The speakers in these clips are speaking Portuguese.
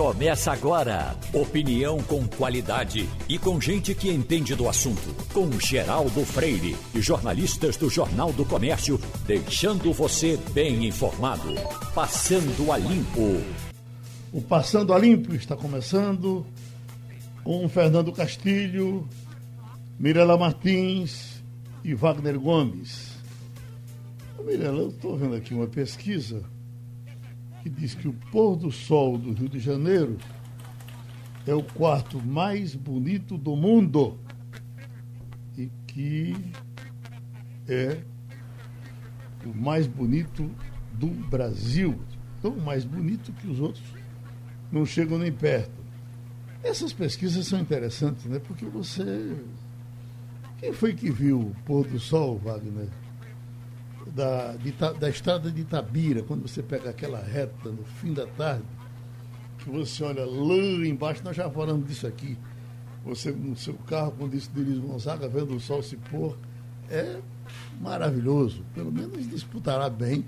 Começa agora. Opinião com qualidade e com gente que entende do assunto. Com Geraldo Freire e jornalistas do Jornal do Comércio, deixando você bem informado. Passando a Limpo. O Passando a Limpo está começando com Fernando Castilho, Mirela Martins e Wagner Gomes. Mirela, eu estou vendo aqui uma pesquisa que diz que o pôr do sol do Rio de Janeiro é o quarto mais bonito do mundo e que é o mais bonito do Brasil. Tão mais bonito que os outros não chegam nem perto. Essas pesquisas são interessantes, né? Porque você. Quem foi que viu o pôr do sol, Wagner? Da, de, da estrada de Itabira, quando você pega aquela reta no fim da tarde, que você olha lá embaixo, nós já falamos disso aqui. Você no seu carro, quando disse dirige Gonzaga, vendo o sol se pôr, é maravilhoso. Pelo menos disputará bem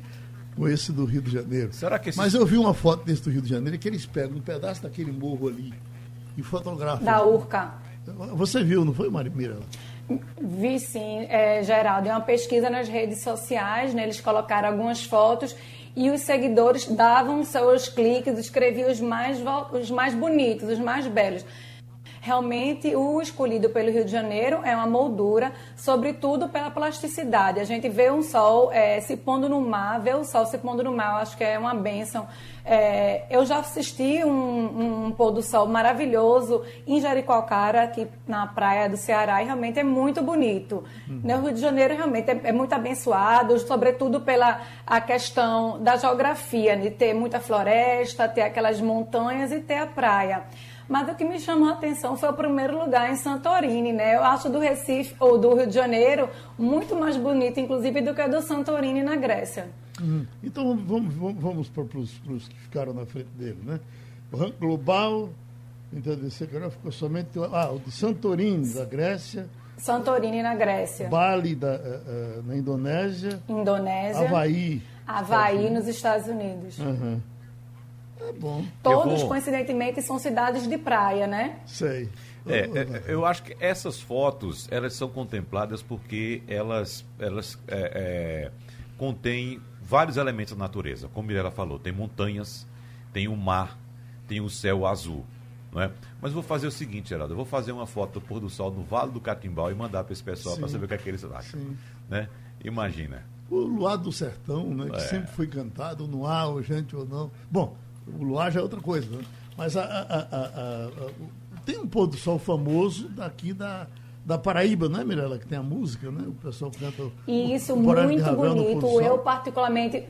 com esse do Rio de Janeiro. Será que esse... Mas eu vi uma foto desse do Rio de Janeiro que eles pegam um pedaço daquele morro ali e fotografam. Da Urca. Você viu, não foi, Marimira? Vi sim, é, Geraldo. É uma pesquisa nas redes sociais, né? eles colocaram algumas fotos e os seguidores davam seus cliques, escreviam os mais, os mais bonitos, os mais belos. Realmente, o escolhido pelo Rio de Janeiro é uma moldura, sobretudo pela plasticidade. A gente vê um sol é, se pondo no mar, vê o sol se pondo no mar, acho que é uma benção. É, eu já assisti um, um, pôr do sol maravilhoso em Jericoacoara, aqui na praia do Ceará, e realmente é muito bonito. Uhum. O Rio de Janeiro realmente é, é, muito abençoado, sobretudo pela a questão da geografia, de ter muita floresta, ter aquelas montanhas e ter a praia. Mas o que me chamou a atenção foi o primeiro lugar em Santorini, né? Eu acho do Recife ou do Rio de Janeiro muito mais bonito, inclusive, do que o do Santorini na Grécia. Uhum. Então vamos, vamos, vamos para os que ficaram na frente dele, né? O ranking global, então desse ficou somente ah, o de Santorini, da Grécia. Santorini na Grécia. Bali da, uh, uh, na Indonésia. Indonésia. Havaí. Havaí nos Estados Unidos. Uhum. É bom. Todos, vou... coincidentemente, são cidades de praia, né? Sei. É, é, eu acho que essas fotos elas são contempladas porque elas, elas é, é, contêm vários elementos da natureza. Como ela falou, tem montanhas, tem o mar, tem o céu azul. Não é? Mas vou fazer o seguinte, Geraldo, eu vou fazer uma foto do pôr do sol no Vale do Catimbau e mandar para esse pessoal para saber o que é que eles acham. Né? Imagina. O Luar do Sertão, né, que é. sempre foi cantado, no ar, ou gente ou não. Bom, o luar já é outra coisa, né? Mas a, a, a, tem um pôr do sol famoso daqui da, da Paraíba, não é, Mirella? Que tem a música, né? O pessoal canta. Isso, o, muito Ravel, bonito. Eu, particularmente,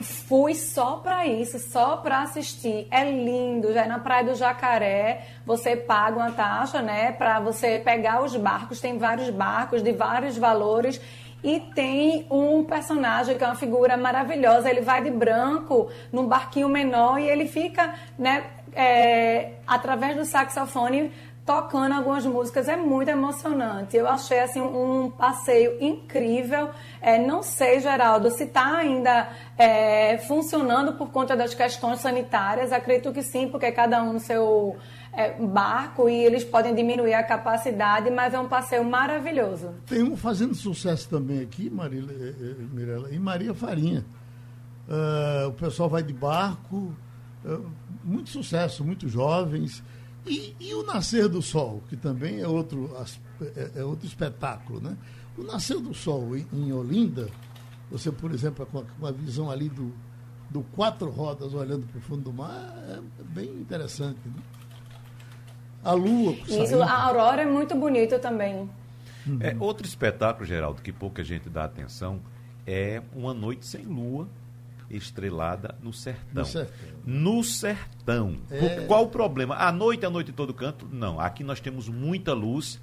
fui só para isso, só para assistir. É lindo. Já é na Praia do Jacaré, você paga uma taxa, né? Para você pegar os barcos. Tem vários barcos de vários valores e tem um personagem que é uma figura maravilhosa. Ele vai de branco num barquinho menor e ele fica, né, é, através do saxofone tocando algumas músicas é muito emocionante. Eu achei assim um passeio incrível. É, não sei, Geraldo, se está ainda é, funcionando por conta das questões sanitárias. Acredito que sim, porque cada um no seu é, barco e eles podem diminuir a capacidade, mas é um passeio maravilhoso. Tem um fazendo sucesso também aqui, Marília, eh, eh, Mirella, em Maria Farinha. Uh, o pessoal vai de barco, uh, muito sucesso, muito jovens. E, e, o Nascer do Sol, que também é outro, é, é outro espetáculo. Né? O Nascer do Sol em, em Olinda, você, por exemplo, com a, com a visão ali do, do quatro rodas olhando para o fundo do mar, é bem interessante. Né? a lua. Isso, a aurora é muito bonita também. Uhum. É, outro espetáculo, Geraldo, que pouca gente dá atenção, é Uma Noite Sem Lua, estrelada no sertão. No sertão. No sertão. É... Qual o problema? A noite, a noite em todo canto? Não. Aqui nós temos muita luz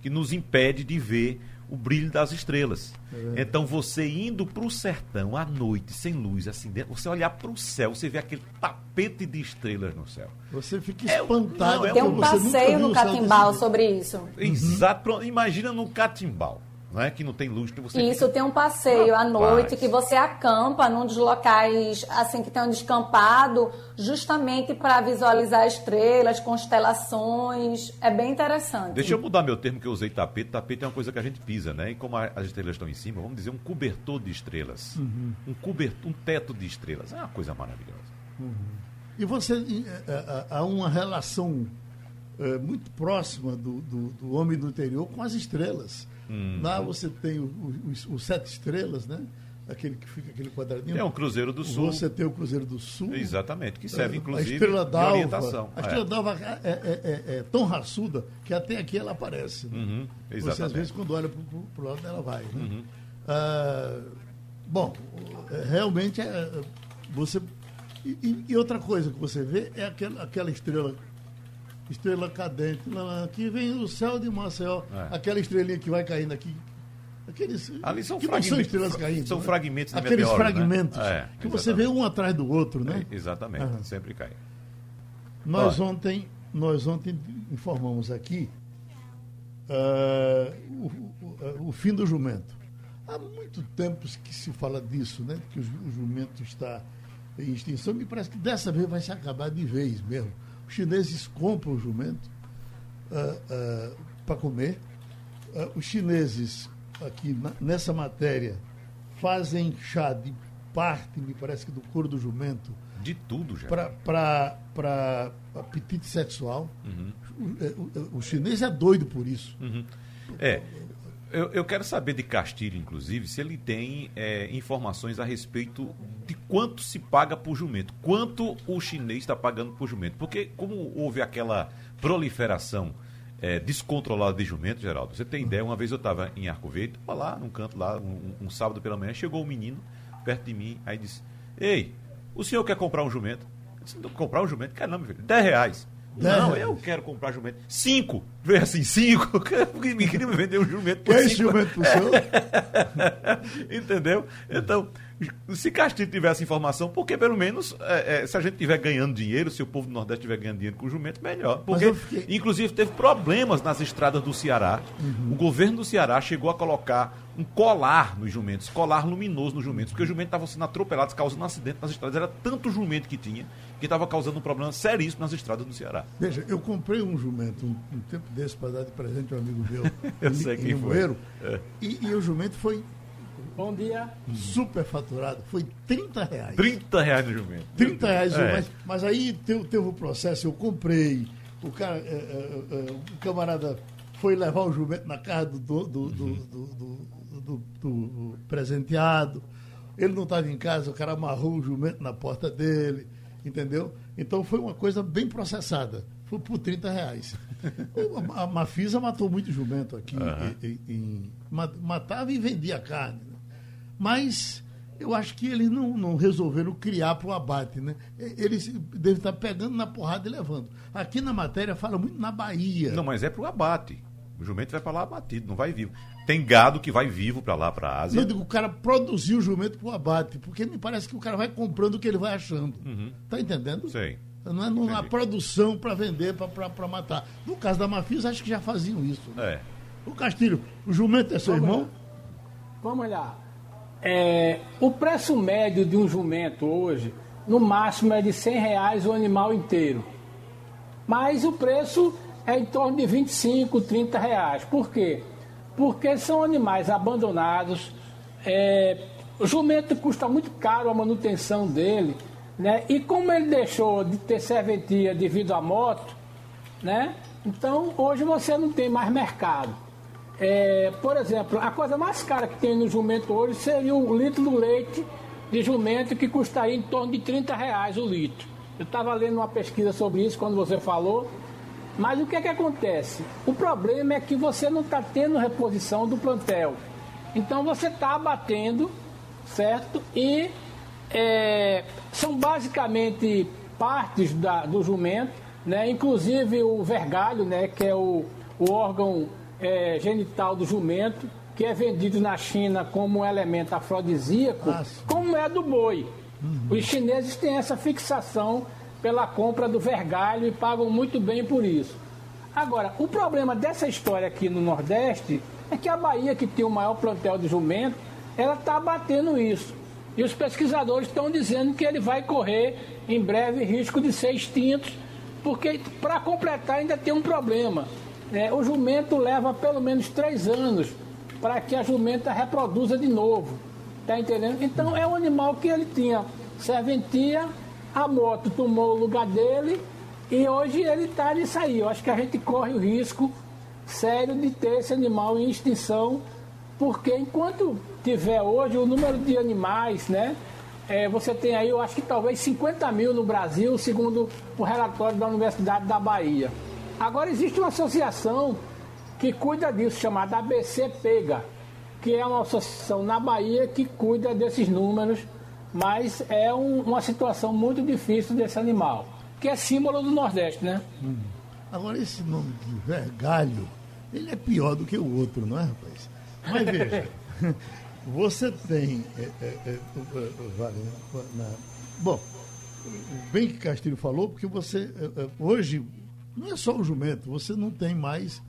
que nos impede de ver o brilho das estrelas. É então você indo para o sertão à noite, sem luz, assim, você olhar para o céu, você vê aquele tapete de estrelas no céu. Você fica é espantado. É, Tem um passeio no Catimbau sobre isso. Exato. Imagina no Catimbau. Não é? Que não tem luz. Que você Isso, fica... tem um passeio Rapaz. à noite que você acampa num dos locais assim que tem um descampado, justamente para visualizar estrelas, constelações. É bem interessante. Deixa eu mudar meu termo que eu usei tapete. Tapete é uma coisa que a gente pisa, né? E como as estrelas estão em cima, vamos dizer um cobertor de estrelas. Uhum. Um cobertor, um teto de estrelas. É uma coisa maravilhosa. Uhum. E você eh, eh, há uma relação é, muito próxima do, do, do, homem do interior com as estrelas. Hum. Lá você tem os sete estrelas, né? Aquele que fica aquele quadradinho. É um Cruzeiro do Sul. Você tem o Cruzeiro do Sul. Exatamente, que serve, inclusive, a estrela d'alva, orientação. A Estrela é. d'Alva é, é, é, é, tão raçuda que até aqui ela aparece. Né? Uhum, você, às vezes, quando olha para o lado, ela vai. Né? Uhum. Ah, bom, realmente, é, você... E, e, outra coisa que você vê é aquela, aquela estrela estrela cadente. Aqui vem o céu de Maceió, é. aquela estrelinha que vai caindo aqui. Aqueles, Ali são que fragmentos. São estrelas caindo. São né? fragmentos de Aqueles meteoro, né? fragmentos né? é, que você vê um atrás do outro, né? É, exatamente, sempre cai. Nós ontem, nós ontem informamos aqui uh, o, o, o, fim do jumento. Há muito tempo que se fala disso, né? Que o, o jumento está em extinção. Me parece que dessa vez vai se acabar de vez mesmo os chineses compram o jumento uh, uh, para comer. Uh, os chineses, aqui na, nessa matéria, fazem chá de parte, me parece que do couro do jumento. De tudo, já. Para apetite sexual. Uhum. O, o, o, chinês é doido por isso. Uhum. É. Eu, eu, quero saber de Castilho, inclusive, se ele tem é, informações a respeito de quanto se paga por jumento. Quanto o chinês está pagando por jumento. Porque, como houve aquela proliferação é, descontrolada de jumento, Geraldo, você tem ideia? Uma vez eu estava em Arco Verde, lá num canto, lá, um, um, sábado pela manhã, chegou um menino perto de mim, aí disse: Ei, o senhor quer comprar um jumento? Eu disse, comprar um jumento? Meu filho. 10 reais. Não, eu quero comprar jumento. Cinco. Veio assim, cinco. Porque me queria me vender um jumento por Quer cinco. jumento pro senhor? Entendeu? Então, se Castilho tivesse informação, porque pelo menos é, é, se a gente estiver ganhando dinheiro, se o povo do Nordeste estiver ganhando dinheiro com o jumento, melhor. Porque, fiquei... inclusive, teve problemas nas estradas do Ceará. Uhum. O governo do Ceará chegou a colocar um colar nos jumentos, colar luminoso nos jumentos, porque os jumentos estavam sendo atropelados, causando um acidente nas estradas. Era tanto jumento que tinha que estava causando um problema seríssimo nas estradas do Ceará. Veja, eu comprei um jumento um, um tempo desse para dar de presente a um amigo meu. eu sei quem foi. é. e, e o jumento foi Bom dia. Super faturado. Foi 30 reais. 30 reais no jumento. 30 reais. É. Mas, mas aí teve, teve o processo, eu comprei. O, cara, é, é, é, o camarada foi levar o jumento na casa do, do, do, uhum. do, do presenteado. Ele não estava em casa, o cara amarrou o jumento na porta dele, entendeu? Então foi uma coisa bem processada. Foi por 30 reais. A Mafisa matou muito jumento aqui. Uhum. Em, em, matava e vendia carne. Né? Mas eu acho que eles não, não resolveram criar para o abate, né? Eles devem estar pegando na porrada e levando. Aqui na matéria fala muito na Bahia. Não, mas é para o abate. O jumento vai para lá abatido, não vai vivo. Tem gado que vai vivo para lá, para a Ásia. Não, digo, o cara produziu o jumento para o abate, porque me parece que o cara vai comprando o que ele vai achando. Uhum. Tá entendendo? Sei. Não é numa produção para vender, para matar. No caso da Mafisa, acho que já faziam isso. Né? É. O Castilho, o jumento é seu Vamos irmão? Olhar. Vamos olhar. É, o preço médio de um jumento hoje, no máximo, é de 100 reais o animal inteiro. Mas o preço é em torno de 25, 30 reais. Por quê? Porque são animais abandonados. É, o jumento custa muito caro a manutenção dele. Né? E como ele deixou de ter serventia devido à moto, né? então hoje você não tem mais mercado. É, por exemplo, a coisa mais cara que tem no jumento hoje seria um litro do leite de jumento que custaria em torno de 30 reais o litro. Eu estava lendo uma pesquisa sobre isso quando você falou. Mas o que é que acontece? O problema é que você não está tendo reposição do plantel. Então você está abatendo, certo? E é, são basicamente partes da, do jumento, né? inclusive o vergalho, né? que é o, o órgão é, genital do jumento, que é vendido na China como um elemento afrodisíaco, Nossa. como é do boi. Uhum. Os chineses têm essa fixação pela compra do vergalho e pagam muito bem por isso. Agora, o problema dessa história aqui no Nordeste é que a Bahia, que tem o maior plantel de jumento, ela está batendo isso. E os pesquisadores estão dizendo que ele vai correr em breve risco de ser extinto, porque para completar ainda tem um problema. É, o jumento leva pelo menos três anos para que a jumenta reproduza de novo. Tá entendendo? Então é um animal que ele tinha serventia, a moto tomou o lugar dele e hoje ele está nisso aí. Eu acho que a gente corre o risco sério de ter esse animal em extinção, porque enquanto tiver hoje o número de animais, né? É, você tem aí, eu acho que talvez 50 mil no Brasil, segundo o relatório da Universidade da Bahia. Agora existe uma associação que cuida disso, chamada ABC Pega, que é uma associação na Bahia que cuida desses números, mas é um, uma situação muito difícil desse animal, que é símbolo do Nordeste, né? Hum. Agora, esse nome de vergalho, ele é pior do que o outro, não é, rapaz? Mas veja, você tem. É, é, é, bom, bem que Castilho falou, porque você. É, é, hoje, não é só o jumento, você não tem mais.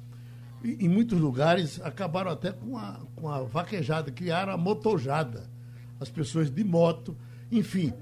Em muitos lugares acabaram até com a, com a vaquejada, criaram a motojada. As pessoas de moto, enfim.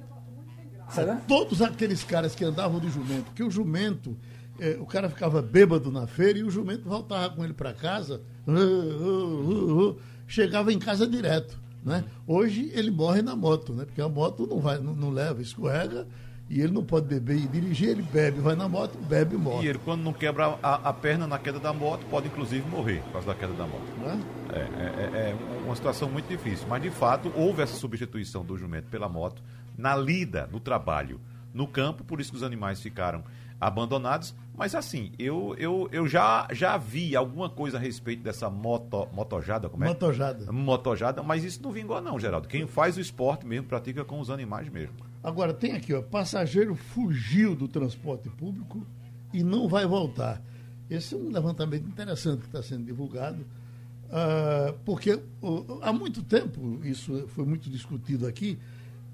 Todos aqueles caras que andavam de jumento, que o jumento, é, o cara ficava bêbado na feira e o jumento voltava com ele para casa, uh, uh, uh, chegava em casa direto. Né? Hoje ele morre na moto, né? porque a moto não, vai, não, não leva, escorrega e ele não pode beber e dirigir, ele bebe, vai na moto, bebe e morre. E ele, quando não quebra a, a, perna na queda da moto, pode inclusive morrer por causa da queda da moto. É? É, é, é, uma situação muito difícil. Mas, de fato, houve essa substituição do jumento pela moto na lida, no trabalho, no campo, por isso que os animais ficaram abandonados. Mas, assim, eu, eu, eu já, já vi alguma coisa a respeito dessa moto, motojada, como é? Motojada. Motojada, mas isso não vingou não, Geraldo. Quem faz o esporte mesmo pratica com os animais mesmo. Agora, tem aqui, ó, passageiro fugiu do transporte público e não vai voltar. Esse é um levantamento interessante que está sendo divulgado, uh, porque uh, há muito tempo, isso foi muito discutido aqui,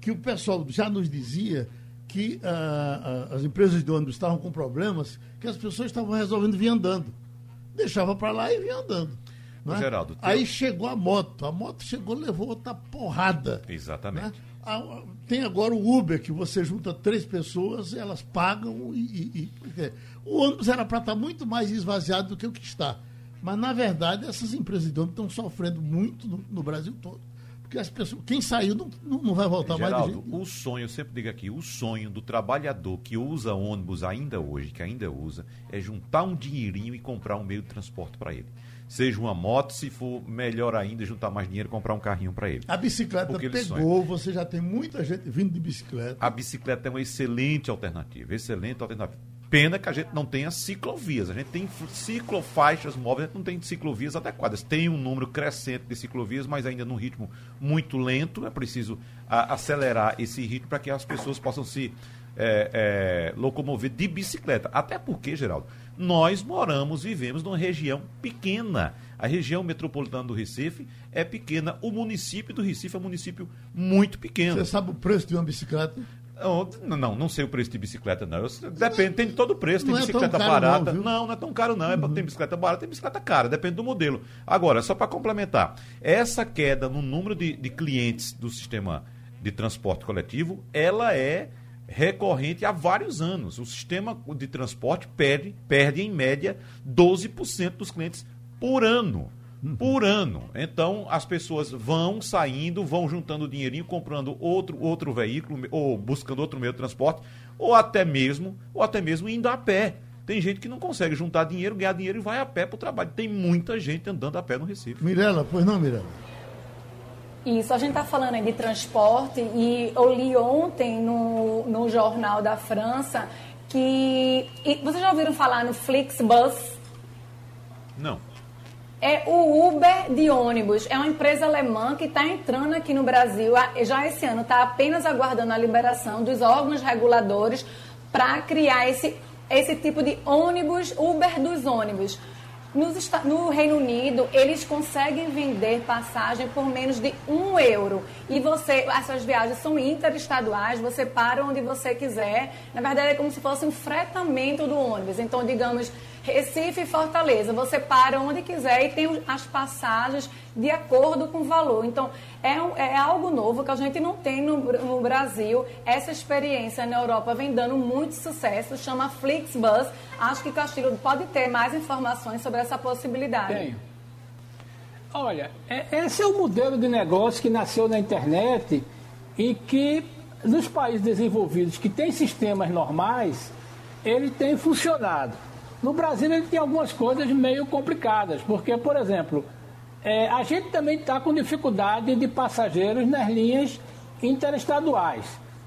que o pessoal já nos dizia que uh, as empresas de ônibus estavam com problemas, que as pessoas estavam resolvendo vir andando. Deixava para lá e vinha andando. Né? Geraldo, Aí chegou a moto. A moto chegou levou outra porrada. Exatamente. Né? Tem agora o Uber, que você junta três pessoas, elas pagam e. e, e o ônibus era para estar tá muito mais esvaziado do que o que está. Mas, na verdade, essas empresas de ônibus estão sofrendo muito no, no, Brasil todo. Porque as pessoas, quem saiu não, não vai voltar Geraldo, mais. Geraldo, o sonho, eu sempre digo aqui, o sonho do trabalhador que usa ônibus ainda hoje, que ainda usa, é juntar um dinheirinho e comprar um meio de transporte para ele seja uma moto, se for melhor ainda, juntar mais dinheiro e comprar um carrinho para ele. A bicicleta pegou, você já tem muita gente vindo de bicicleta. A bicicleta é uma excelente alternativa, excelente alternativa. Pena que a gente não tenha ciclovias, a gente tem ciclofaixas móveis, a gente não tem ciclovias adequadas. Tem um número crescente de ciclovias, mas ainda num ritmo muito lento. É preciso a, acelerar esse ritmo para que as pessoas possam se é, é, locomover de bicicleta. Até porque, Geraldo, nós moramos, vivemos numa região pequena. A região metropolitana do Recife é pequena. O município do Recife é um município muito pequeno. Você sabe o preço de uma bicicleta? Não, não, não sei o preço de bicicleta, não. Eu, depende, tem de todo o preço. Tem não é bicicleta é barata. Não, não, não, é tão caro, não. É, uhum. Tem bicicleta barata, tem bicicleta cara, depende do modelo. Agora, só para complementar, essa queda no número de, de clientes do sistema de transporte coletivo, ela é recorrente há vários anos. O sistema de transporte perde, perde em média 12% dos clientes por ano. Uhum. Por ano. Então, as pessoas vão saindo, vão juntando dinheirinho, comprando outro, outro veículo, ou buscando outro meio de transporte, ou até mesmo, ou até mesmo indo a pé. Tem gente que não consegue juntar dinheiro, ganhar dinheiro e vai a pé para o trabalho. Tem muita gente andando a pé no Recife. Mirela, pois não, Mirela? Isso, a gente está falando aí de transporte e eu li ontem no, no Jornal da França que. vocês já ouviram falar no Flixbus? Não. É o Uber de ônibus. É uma empresa alemã que está entrando aqui no Brasil. Já esse ano está apenas aguardando a liberação dos órgãos reguladores para criar esse, esse tipo de ônibus, Uber dos ônibus. Nos, no Reino Unido, eles conseguem vender passagem por menos de um euro. E você, essas viagens são interestaduais, você para onde você quiser. Na verdade, é como se fosse um fretamento do ônibus. Então, digamos, Recife e Fortaleza. Você para onde quiser e tem as passagens de acordo com o valor. Então, é, é algo novo que a gente não tem no, no, Brasil. Essa experiência na Europa vem dando muito sucesso, chama Flixbus. Acho que Castilho pode ter mais informações sobre essa possibilidade. Tenho. Olha, é, esse é o modelo de negócio que nasceu na internet e que nos países desenvolvidos que têm sistemas normais, ele tem funcionado. No Brasil ele tem algumas coisas meio complicadas, porque, por exemplo, é, a gente também está com dificuldade de passageiros nas linhas interestaduais.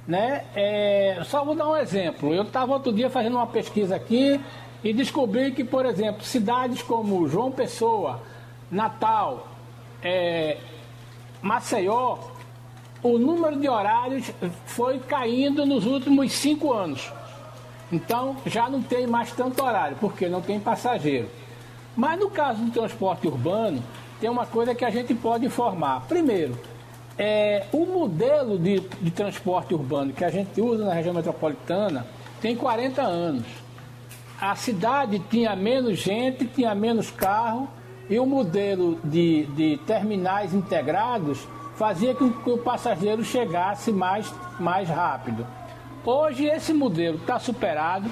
Né? É, só vou dar um exemplo. Eu estava outro dia fazendo uma pesquisa aqui e descobri que, por exemplo, cidades como João Pessoa, Natal, é, Maceió, o número de horários foi caindo nos últimos cinco anos. Então já não tem mais tanto horário, porque não tem passageiro. Mas no caso do transporte urbano, tem uma coisa que a gente pode informar. Primeiro, é, o modelo de, de transporte urbano que a gente usa na região metropolitana tem 40 anos. A cidade tinha menos gente, tinha menos carro, e o modelo de, de terminais integrados fazia com que o passageiro chegasse mais, mais rápido. Hoje esse modelo está superado,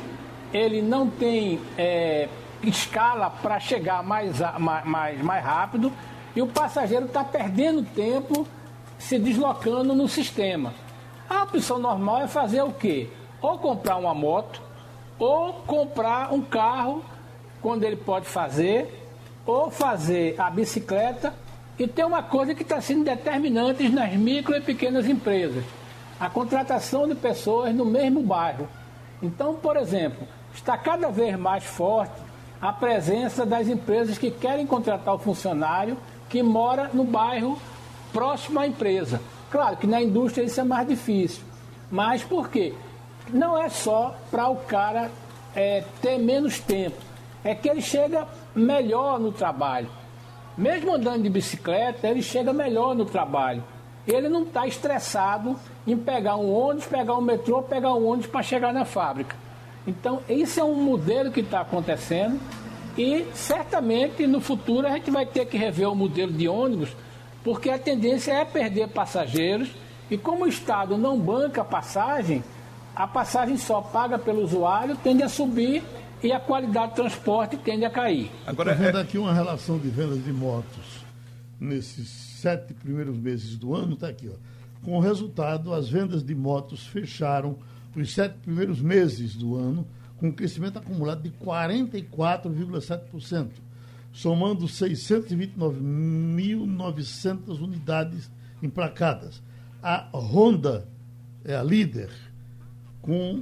ele não tem é, escala para chegar mais, mais, mais rápido e o passageiro está perdendo tempo se deslocando no sistema. A opção normal é fazer o quê? Ou comprar uma moto, ou comprar um carro, quando ele pode fazer, ou fazer a bicicleta. E tem uma coisa que está sendo determinante nas micro e pequenas empresas a contratação de pessoas no mesmo bairro. Então, por exemplo, está cada vez mais forte a presença das empresas que querem contratar o funcionário que mora no bairro próximo à empresa. Claro que na indústria isso é mais difícil. Mas por quê? Não é só para o cara é, ter menos tempo, é que ele chega melhor no trabalho. Mesmo andando de bicicleta, ele chega melhor no trabalho ele não está estressado em pegar um ônibus, pegar um metrô, pegar um ônibus para chegar na fábrica. Então, esse é um modelo que está acontecendo e certamente no futuro a gente vai ter que rever o modelo de ônibus, porque a tendência é perder passageiros e como o Estado não banca passagem, a passagem só paga pelo usuário, tende a subir e a qualidade de transporte tende a cair. Agora, vendo é... aqui uma relação de vendas de motos nesses sete primeiros meses do ano, está aqui, ó. Com o resultado, as vendas de motos fecharam os sete primeiros meses do ano com um crescimento acumulado de 44,7%, somando 629.900 unidades emplacadas. A Honda é a líder, com.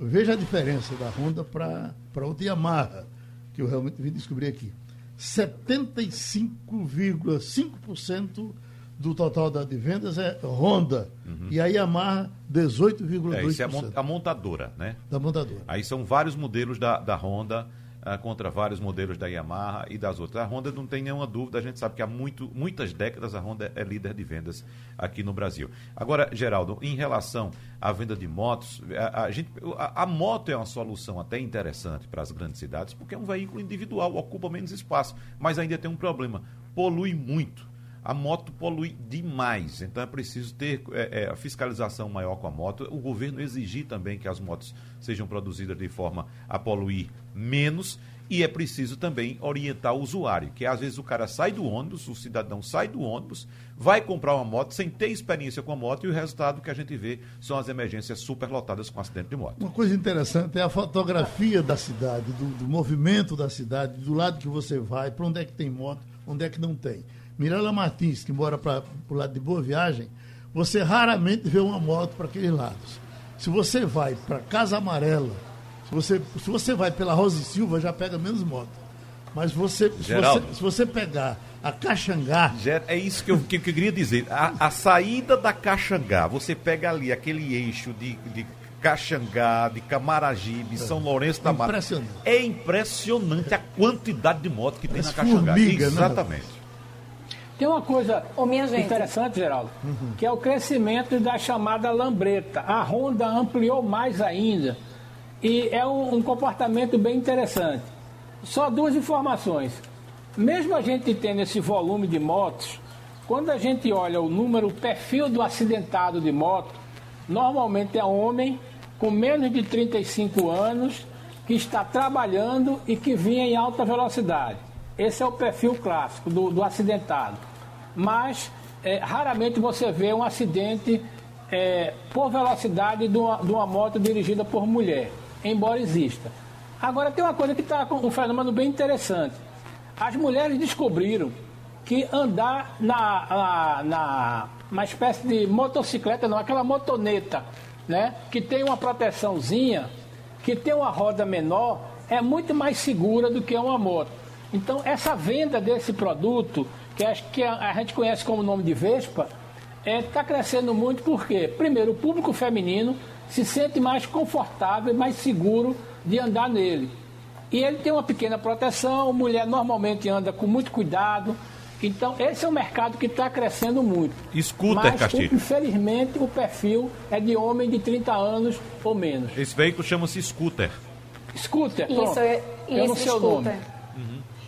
Veja a diferença da Honda para outra Yamaha, que eu realmente vim descobrir aqui. 75,5% do total da, de vendas é Honda. Uhum. E a Yamaha, 18,2%. É, isso é a montadora, né? Da montadora. Aí são vários modelos da, da Honda uh, contra vários modelos da Yamaha e das outras. A Honda não tem nenhuma dúvida, a gente sabe que há muito, muitas décadas a Honda é líder de vendas aqui no Brasil. Agora, Geraldo, em relação à venda de motos, a, a gente, a, a moto é uma solução até interessante para as grandes cidades, porque é um veículo individual, ocupa menos espaço, mas ainda tem um problema, polui muito a moto polui demais, então é preciso ter é, é, a fiscalização maior com a moto. O governo exigir também que as motos sejam produzidas de forma a poluir menos e é preciso também orientar o usuário, que às vezes o cara sai do ônibus, o cidadão sai do ônibus, vai comprar uma moto sem ter experiência com a moto e o resultado que a gente vê são as emergências superlotadas com acidente de moto. Uma coisa interessante é a fotografia da cidade, do, do movimento da cidade, do lado que você vai, para onde é que tem moto, onde é que não tem. Mirela Martins, que mora para o lado de Boa Viagem, você raramente vê uma moto para aqueles lados. Se você vai para Casa Amarela, se você, se você vai pela Rosa e Silva, já pega menos moto. Mas você, se, você, se você pegar a Caxangá. É isso que eu, que, eu queria dizer. A, a, saída da Caxangá, você pega ali aquele eixo de, de Caxangá, de Camaragibe, é. São Lourenço da Mata. É impressionante a quantidade de motos que tem na Caxangá. Formiga, né? Exatamente. Tem uma coisa oh, interessante, Geraldo, uhum. que é o crescimento da chamada lambreta. A Honda ampliou mais ainda. E é um, um comportamento bem interessante. Só duas informações. Mesmo a gente tendo esse volume de motos, quando a gente olha o número, o perfil do acidentado de moto, normalmente é homem com menos de 35 anos que está trabalhando e que vinha em alta velocidade. Esse é o perfil clássico do, do acidentado mas é, raramente você vê um acidente é, por velocidade de uma, de uma, moto dirigida por mulher, embora exista. Agora tem uma coisa que está com um fenômeno bem interessante. As mulheres descobriram que andar na, na, na uma espécie de motocicleta, não, aquela motoneta, né, que tem uma proteçãozinha, que tem uma roda menor, é muito mais segura do que uma moto. Então essa venda desse produto que acho que a, a gente conhece como nome de Vespa, está é, tá crescendo muito porque, primeiro, o público feminino se sente mais confortável e mais seguro de andar nele. E ele tem uma pequena proteção, mulher normalmente anda com muito cuidado. Então, esse é um mercado que está crescendo muito. Scooter, Mas, Castilho. Infelizmente, o perfil é de homem de 30 anos ou menos. Esse veículo chama-se scooter. Scooter, pronto. Isso, é, eu não sei o nome.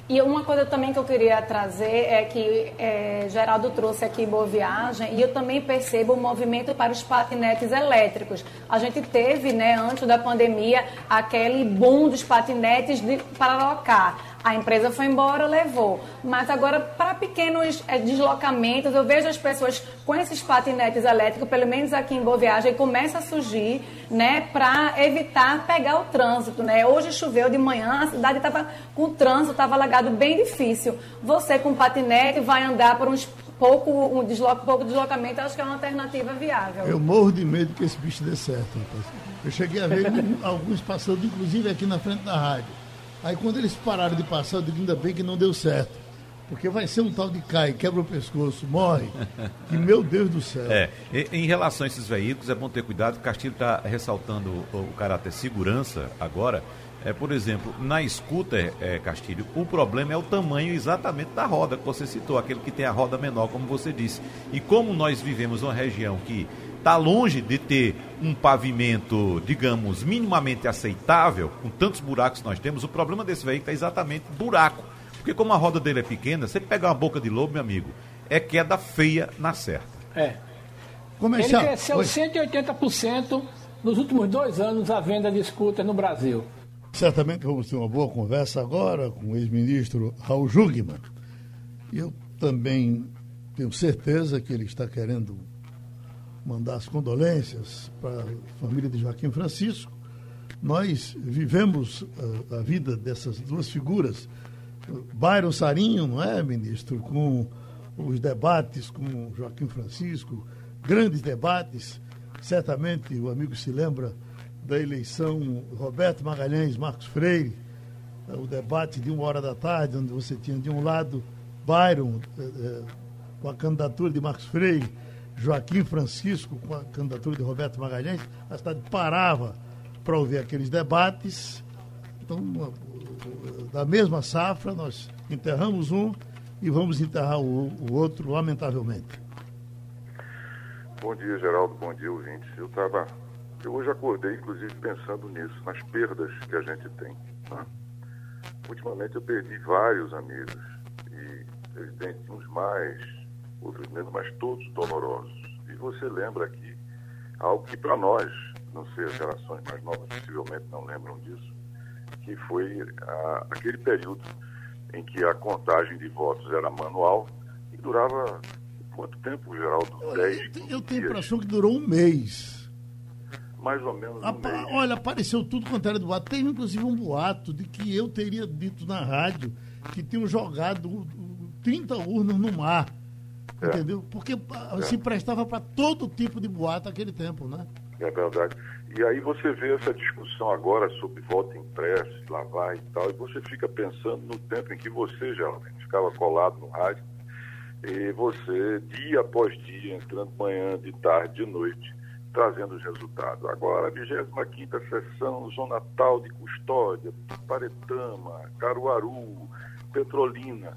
E uma coisa também que eu queria trazer é que é, Geraldo trouxe aqui Boa Viagem e eu também percebo o movimento para os patinetes elétricos. A gente teve, né, antes da pandemia, aquele boom dos patinetes de, para alocar. A empresa foi embora, levou. Mas agora, para pequenos é, deslocamentos, eu vejo as pessoas com esses patinetes elétricos, pelo menos aqui em Boa Viagem, começa a surgir, né, para evitar pegar o trânsito, né? Hoje choveu de manhã, a cidade estava com o trânsito, estava alagado bem difícil. Você com patinete vai andar por uns pouco, um desloca, pouco deslocamento, acho que é uma alternativa viável. Eu morro de medo que esse bicho dê certo, rapaz. Eu cheguei a ver alguns passando, inclusive aqui na frente da rádio. Aí quando eles pararam de passar, eu digo, ainda bem que não deu certo. Porque vai ser um tal de cai, quebra o pescoço, morre. E meu Deus do céu. É, em relação a esses veículos, é bom ter cuidado. O Castilho está ressaltando o, o caráter segurança agora. É, por exemplo, na scooter, é, Castilho, o problema é o tamanho exatamente da roda que você citou, aquele que tem a roda menor, como você disse. E como nós vivemos uma região que está longe de ter um pavimento, digamos, minimamente aceitável, com tantos buracos que nós temos, o problema desse veículo é exatamente buraco. Porque como a roda dele é pequena, você pegar uma boca de lobo, meu amigo, é queda feia na certa. É. Comercial. Ele cresceu Oi. 180% nos últimos dois anos a venda de scooter no Brasil. Certamente vamos ter uma boa conversa agora com o ex-ministro Raul Jugman. Eu também tenho certeza que ele está querendo mandar as condolências para a família de Joaquim Francisco. Nós vivemos a, a vida dessas duas figuras. Byron Sarinho, não é, ministro? Com os debates com Joaquim Francisco, grandes debates. Certamente o amigo se lembra da eleição Roberto Magalhães, Marcos Freire, o debate de uma hora da tarde, onde você tinha de um lado Byron, eh, eh, com a candidatura de Marcos Freire, Joaquim Francisco, com a candidatura de Roberto Magalhães, a cidade parava para ouvir aqueles debates. Então, da mesma safra, nós enterramos um e vamos enterrar o, o outro, lamentavelmente. Bom dia, Geraldo. Bom dia, ouvintes. Eu estava. Eu hoje acordei, inclusive, pensando nisso, nas perdas que a gente tem. Tá? Ultimamente eu perdi vários amigos. E, evidente, uns mais outros menos, mas todos dolorosos. E você lembra aqui algo que para nós, não sei, as gerações mais novas possivelmente não lembram disso, que foi a, aquele período em que a contagem de votos era manual e durava quanto tempo, Geraldo? Dez, eu, eu tenho a impressão que durou um mês. Mais ou menos mês. Olha, apareceu tudo quanto era do boato. Teve inclusive um boato de que eu teria dito na rádio que tinham jogado 30 urnas no mar é. Entendeu? Porque ah, é. se prestava para todo tipo de boato naquele tempo, né? É verdade. E aí você vê essa discussão agora sobre voto impresso, lavar e tal, e você fica pensando no tempo em que você já ficava colado no rádio, e você, dia após dia, entrando manhã, de tarde, de noite, trazendo os resultados. Agora, a 25 sessão, Zona Tal de Custódia, Paretama, Caruaru, Petrolina.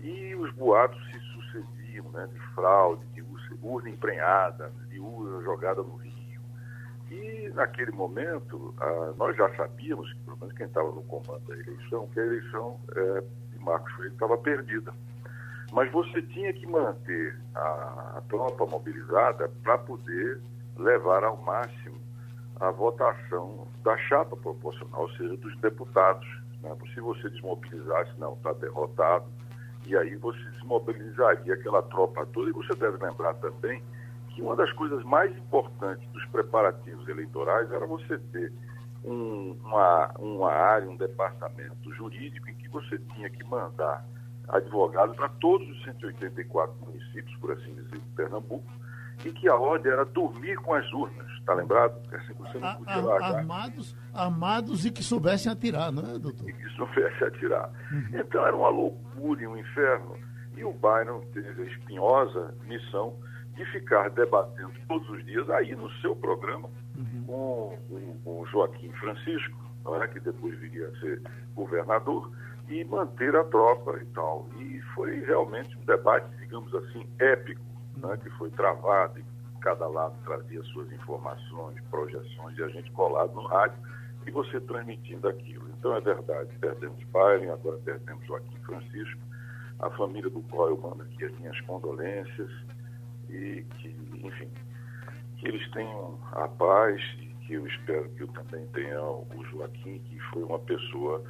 E os boatos se sucediam, né, de fraude, de urna emprenhada, de urna jogada no rio. E naquele momento, ah, nós já sabíamos, pelo menos quem estava no comando da eleição, que a eleição é, de Marcos Freire estava perdida. Mas você tinha que manter a, a tropa mobilizada para poder levar ao máximo a votação da chapa proporcional, ou seja, dos deputados. Né? Se você desmobilizasse, não, está derrotado, e aí você desmobilizaria aquela tropa toda. E você deve lembrar também que uma das coisas mais importantes dos preparativos eleitorais era você ter um, uma, uma área, um departamento jurídico em que você tinha que mandar advogados para todos os 184 municípios, por assim dizer, de Pernambuco, e que a ordem era dormir com as urnas, está lembrado? Assim, você não podia largar. Armados, armados e que soubessem atirar, não é, doutor? E que soubessem atirar. Uhum. Então era uma loucura e um inferno. E o Byron teve a espinhosa missão de ficar debatendo todos os dias aí no seu programa uhum. com, com, com o Joaquim Francisco, é, que depois viria a ser governador, e manter a tropa e tal. E foi realmente um debate, digamos assim, épico né, que foi travado e cada lado trazia suas informações, projeções, e a gente colado no rádio e você transmitindo aquilo. Então é verdade, perdemos Byron, agora perdemos Joaquim Francisco, a família do qual eu mando aqui as minhas condolências e que, enfim, que eles tenham a paz e que eu espero que eu também tenha o Joaquim, que foi uma pessoa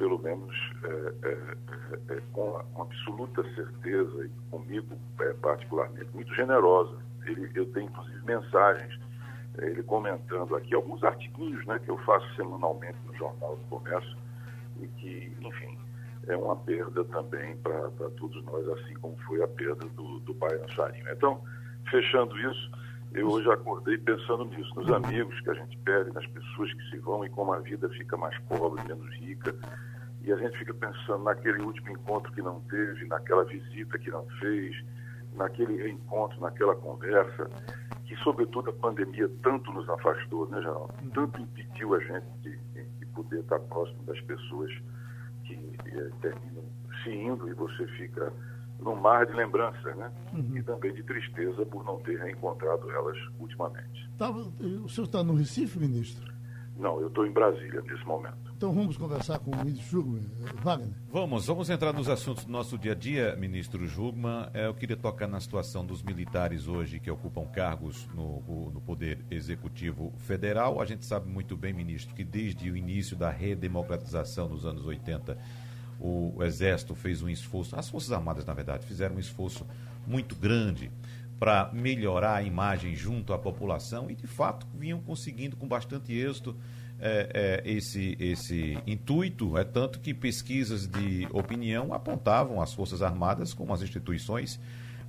pelo menos é, é, é, é com, com, absoluta certeza e comigo é, particularmente muito generosa. Ele, eu tenho inclusive mensagens, ele comentando aqui alguns artigos né, que eu faço semanalmente no Jornal do Comércio e que, enfim, é uma perda também para todos nós, assim como foi a perda do, do Baiano Charinho. Então, fechando isso, eu hoje acordei pensando nisso, nos amigos que a gente perde, nas pessoas que se vão e como a vida fica mais pobre, menos rica, e a gente fica pensando naquele último encontro que não teve, naquela visita que não fez, naquele reencontro, naquela conversa, que sobretudo a pandemia tanto nos afastou, né, Geraldo? Tanto impediu a gente de, de poder estar próximo das pessoas que é, terminam se indo e você fica num mar de lembranças, né? Uhum. E também de tristeza por não ter reencontrado elas ultimamente. Tava, o senhor está no Recife, ministro? Não, eu estou em Brasília nesse momento. Então vamos conversar com o ministro Jugman. Wagner. Vamos, vamos entrar nos assuntos do nosso dia a dia, ministro Jugman. É, eu queria tocar na situação dos militares hoje que ocupam cargos no, no Poder Executivo Federal. A gente sabe muito bem, ministro, que desde o início da redemocratização nos anos 80, o, o Exército fez um esforço, as Forças Armadas, na verdade, fizeram um esforço muito grande para melhorar a imagem junto à população e, de fato, vinham conseguindo com bastante êxito é, é, esse, esse intuito, é tanto que pesquisas de opinião apontavam as Forças Armadas como as instituições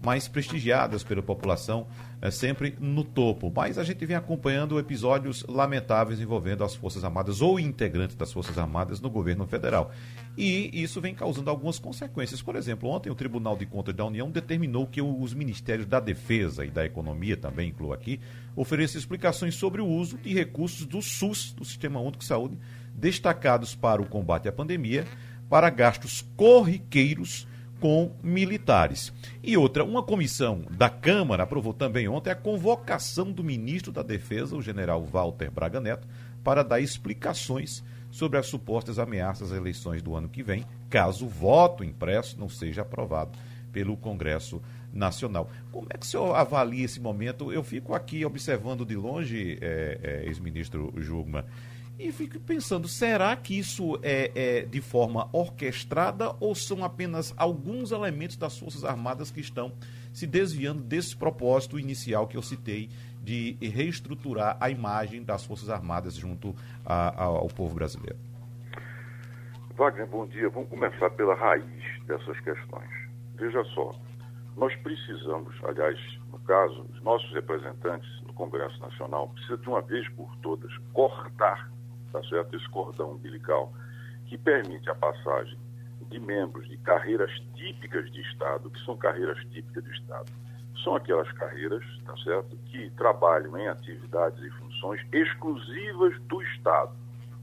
mais prestigiadas pela população, é, sempre no topo. Mas a gente vem acompanhando episódios lamentáveis envolvendo as Forças Armadas ou integrantes das Forças Armadas no governo federal. E isso vem causando algumas consequências. Por exemplo, ontem o Tribunal de Contas da União determinou que os Ministérios da Defesa e da Economia, também incluo aqui, ofereça explicações sobre o uso de recursos do SUS, do Sistema Único de Saúde, destacados para o combate à pandemia, para gastos corriqueiros com militares. E outra, uma comissão da Câmara aprovou também ontem a convocação do ministro da Defesa, o general Walter Braga Neto, para dar explicações sobre as supostas ameaças às eleições do ano que vem, caso o voto impresso não seja aprovado pelo Congresso nacional. Como é que o senhor avalia esse momento? Eu fico aqui observando de longe, é, é, ex-ministro Jugman, e fico pensando, será que isso é, é, de forma orquestrada ou são apenas alguns elementos das Forças Armadas que estão se desviando desse propósito inicial que eu citei de reestruturar a imagem das Forças Armadas junto a, a, ao povo brasileiro? Wagner, bom dia. Vamos começar pela raiz dessas questões. Veja só, nós precisamos, aliás, no caso, os nossos representantes no Congresso Nacional precisam de uma vez por todas cortar, tá certo, esse cordão umbilical que permite a passagem de membros de carreiras típicas de Estado, que são carreiras típicas do Estado, são aquelas carreiras, tá certo, que trabalham em atividades e funções exclusivas do Estado,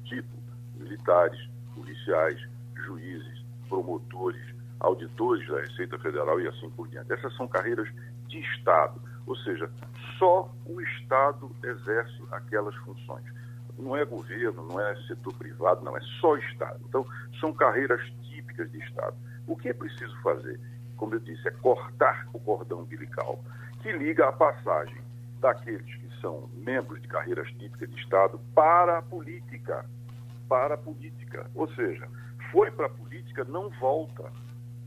tipo militares, policiais, juízes, promotores, auditores da Receita Federal e assim por diante. Essas são carreiras de Estado, ou seja, só o Estado exerce aquelas funções. Não é governo, não é setor privado, não, é só Estado. Então, são carreiras típicas de Estado. O que é preciso fazer? Como eu disse, é cortar o cordão umbilical que liga a passagem daqueles que são membros de carreiras típicas de Estado para a política. Para a política. Ou seja, foi para a política, não volta.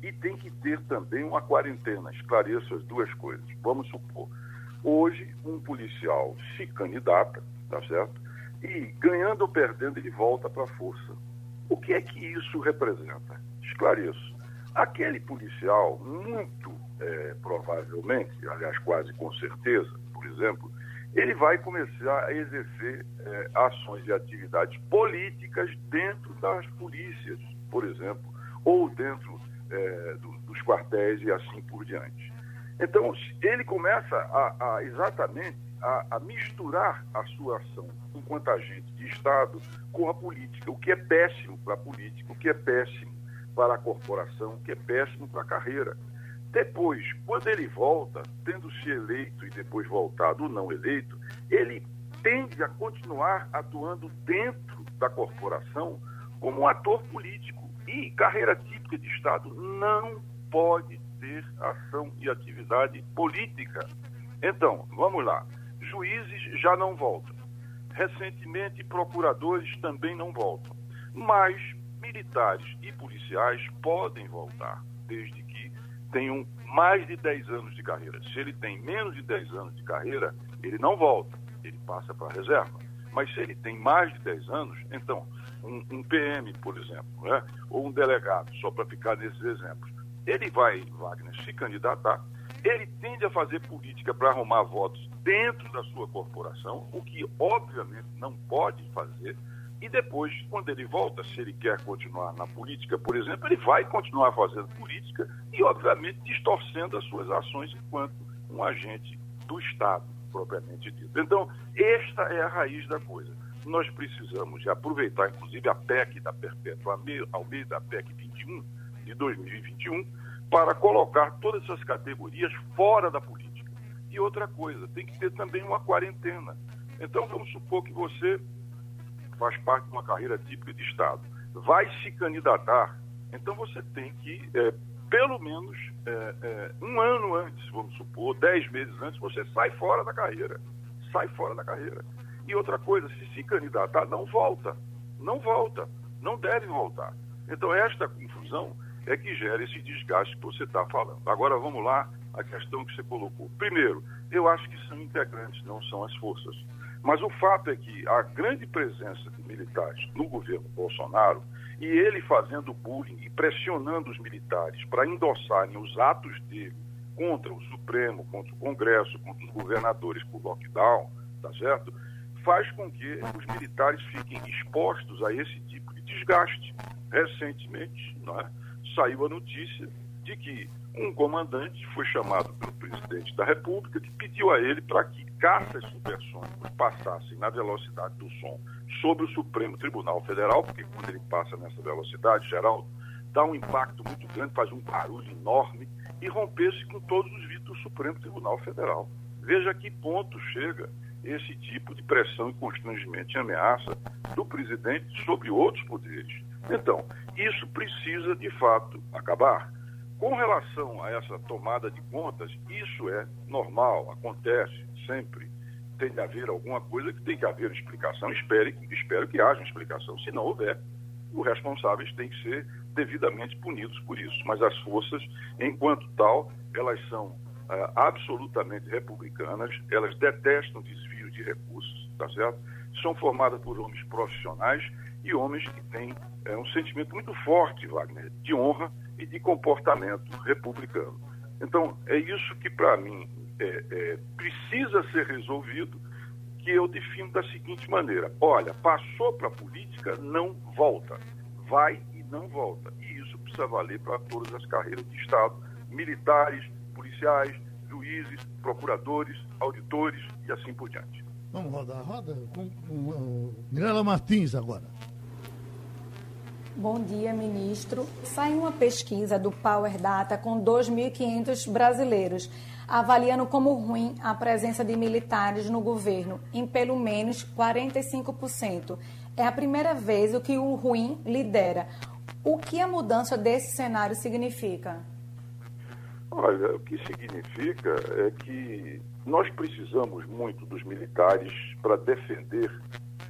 E tem que ter também uma quarentena. Esclareço as duas coisas. Vamos supor, hoje um policial se candidata, tá certo? E ganhando ou perdendo, ele volta para a força. O que é que isso representa? Esclareço. Aquele policial, muito é, provavelmente, aliás, quase com certeza, por exemplo, ele vai começar a exercer é, ações e atividades políticas dentro das polícias, por exemplo, ou dentro é, do, dos quartéis e assim por diante. Então, ele começa a, a exatamente a, a, misturar a sua ação enquanto agente de Estado com a política, o que é péssimo para a política, o que é péssimo para a corporação, o que é péssimo para a carreira. Depois, quando ele volta, tendo se eleito e depois voltado ou não eleito, ele tende a continuar atuando dentro da corporação como um ator político. E carreira típica de Estado não pode ter ação e atividade política. Então, vamos lá. Juízes já não voltam. Recentemente, procuradores também não voltam. Mas militares e policiais podem voltar, desde que tenham mais de 10 anos de carreira. Se ele tem menos de 10 anos de carreira, ele não volta, ele passa para a reserva. Mas se ele tem mais de 10 anos, então, um, um PM, por exemplo, né? ou um delegado, só para ficar nesses exemplos, ele vai, Wagner, se candidatar, ele tende a fazer política para arrumar votos dentro da sua corporação, o que obviamente não pode fazer, e depois, quando ele volta, se ele quer continuar na política, por exemplo, ele vai continuar fazendo política e, obviamente, distorcendo as suas ações enquanto um agente do Estado, propriamente dito. Então, esta é a raiz da coisa. Nós precisamos aproveitar, inclusive, a PEC da Perpétua Almeida, a PEC 21 de 2021, para colocar todas essas categorias fora da política. E outra coisa, tem que ter também uma quarentena. Então, vamos supor que você faz parte de uma carreira típica de Estado, vai se candidatar, então você tem que, é, pelo menos é, é, um ano antes, vamos supor, dez meses antes, você sai fora da carreira. Sai fora da carreira. E outra coisa, se se candidatar, não volta. Não volta. Não deve voltar. Então, esta confusão é que gera esse desgaste que você está falando. Agora, vamos lá, a questão que você colocou. Primeiro, eu acho que são integrantes, não são as forças. Mas o fato é que a grande presença de militares no governo Bolsonaro e ele fazendo bullying e pressionando os militares para endossarem os atos dele contra o Supremo, contra o Congresso, contra os governadores por lockdown, tá certo? Faz com que os militares fiquem expostos a esse tipo de desgaste. Recentemente, é? Saiu a notícia de que um comandante foi chamado pelo presidente da República que pediu a ele para que caças supersônicos passassem na velocidade do som sobre o Supremo Tribunal Federal, porque quando ele passa nessa velocidade, Geraldo, dá um impacto muito grande, faz um barulho enorme e rompesse com todos os vidros do Supremo Tribunal Federal. Veja a que ponto chega esse tipo de pressão e constrangimento e ameaça do presidente sobre outros poderes. Então, isso precisa de fato acabar. Com relação a essa tomada de contas, isso é normal, acontece sempre. Tem que haver alguma coisa que tem que haver explicação. Espero, espero que haja explicação. Se não houver, os responsáveis têm que ser devidamente punidos por isso. Mas as forças, enquanto tal, elas são ah, absolutamente republicanas, elas detestam desvio de recursos, tá certo? São formadas por homens profissionais e homens que têm é, um sentimento muito forte, Wagner, de honra e de comportamento republicano. Então, é isso que, para mim, é, é, precisa ser resolvido, que eu defino da seguinte maneira: olha, passou para a política, não volta. Vai e não volta. E isso precisa valer para todas as carreiras de Estado, militares, policiais, juízes, procuradores, auditores e assim por diante. Vamos rodar a roda com, com, com Mirela Martins agora. Bom dia, ministro. Sai uma pesquisa do Power Data com 2.500 brasileiros, avaliando como ruim a presença de militares no governo, em pelo menos 45%. É a primeira vez que o ruim lidera. O que a mudança desse cenário significa? Olha, o que significa é que nós precisamos muito dos militares para defender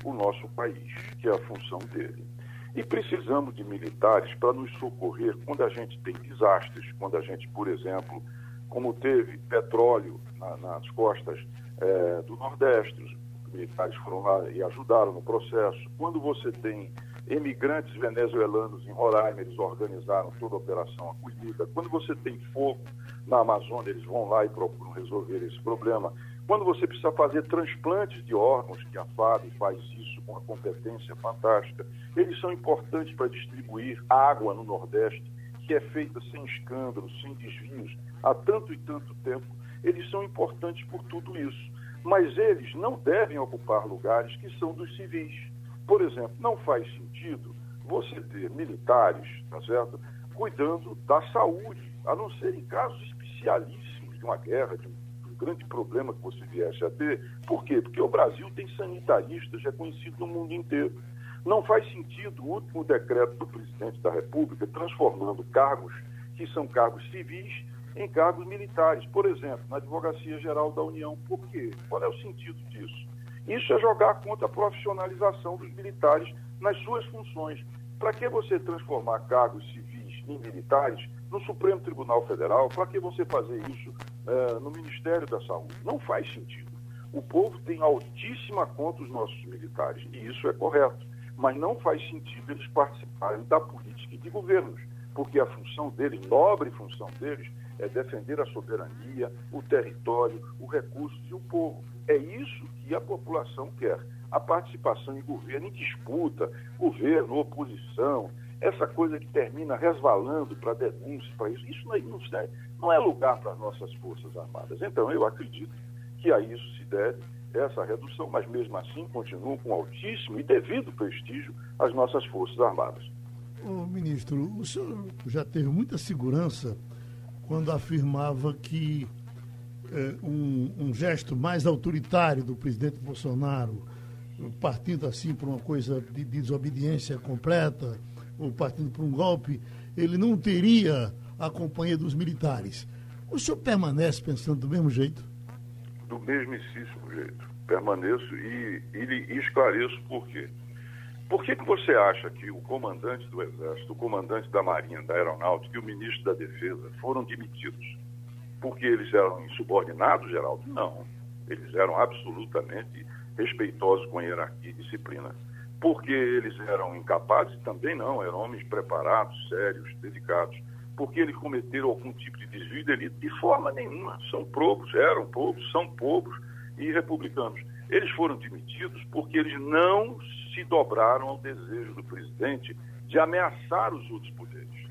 o nosso país, que é a função dele. E precisamos de militares para nos socorrer quando a gente tem desastres, quando a gente, por exemplo, como teve petróleo na, nas costas é, do Nordeste, os militares foram lá e ajudaram no processo. Quando você tem emigrantes venezuelanos em Roraima, eles organizaram toda a operação acolhida. Quando você tem fogo na Amazônia, eles vão lá e procuram resolver esse problema. Quando você precisa fazer transplantes de órgãos, que a FAB faz isso com uma competência fantástica, eles são importantes para distribuir água no Nordeste, que é feita sem escândalos, sem desvios, há tanto e tanto tempo. Eles são importantes por tudo isso. Mas eles não devem ocupar lugares que são dos civis. Por exemplo, não faz sentido você ter militares, tá certo, cuidando da saúde, a não ser em casos especialíssimos de uma guerra, de um grande problema que você viesse a ter. Por quê? Porque o Brasil tem sanitaristas reconhecidos no mundo inteiro. Não faz sentido o último decreto do presidente da República transformando cargos que são cargos civis em cargos militares. Por exemplo, na Advocacia Geral da União. Por quê? Qual é o sentido disso? Isso é jogar contra a profissionalização dos militares nas suas funções. Para que você transformar cargos civis em militares no Supremo Tribunal Federal, para que você fazer isso uh, no Ministério da Saúde? Não faz sentido. O povo tem altíssima conta os nossos militares, e isso é correto. Mas não faz sentido eles participarem da política de governos, porque a função deles, nobre função deles, é defender a soberania, o território, os recursos e o povo. É isso que a população quer. A participação em governo, em disputa, governo, oposição, essa coisa que termina resvalando para denúncia, para isso, isso não é, não é lugar para as nossas Forças Armadas. Então, eu acredito que a isso se deve essa redução, mas mesmo assim continuam com altíssimo e devido prestígio as nossas Forças Armadas. Ô, ministro, o senhor já teve muita segurança quando afirmava que eh, um, um, gesto mais autoritário do presidente Bolsonaro, partindo assim por uma coisa de, de desobediência completa, ou partindo por um golpe, ele não teria a companhia dos militares. O senhor permanece pensando do mesmo jeito? Do mesmíssimo jeito. Permaneço e, e, e esclareço por quê. Por que, que você acha que o comandante do Exército, o comandante da Marinha, da Aeronáutica e o ministro da Defesa foram demitidos? Porque eles eram insubordinados, Geraldo? Não. Eles eram absolutamente respeitosos com a hierarquia e disciplina porque eles eram incapazes? Também não, eram homens preparados, sérios, dedicados. Porque eles cometeram algum tipo de desvio de delito? De forma nenhuma. São povos, eram povos, são povos e republicanos. Eles foram demitidos porque eles não se dobraram ao desejo do presidente de ameaçar os outros poderes,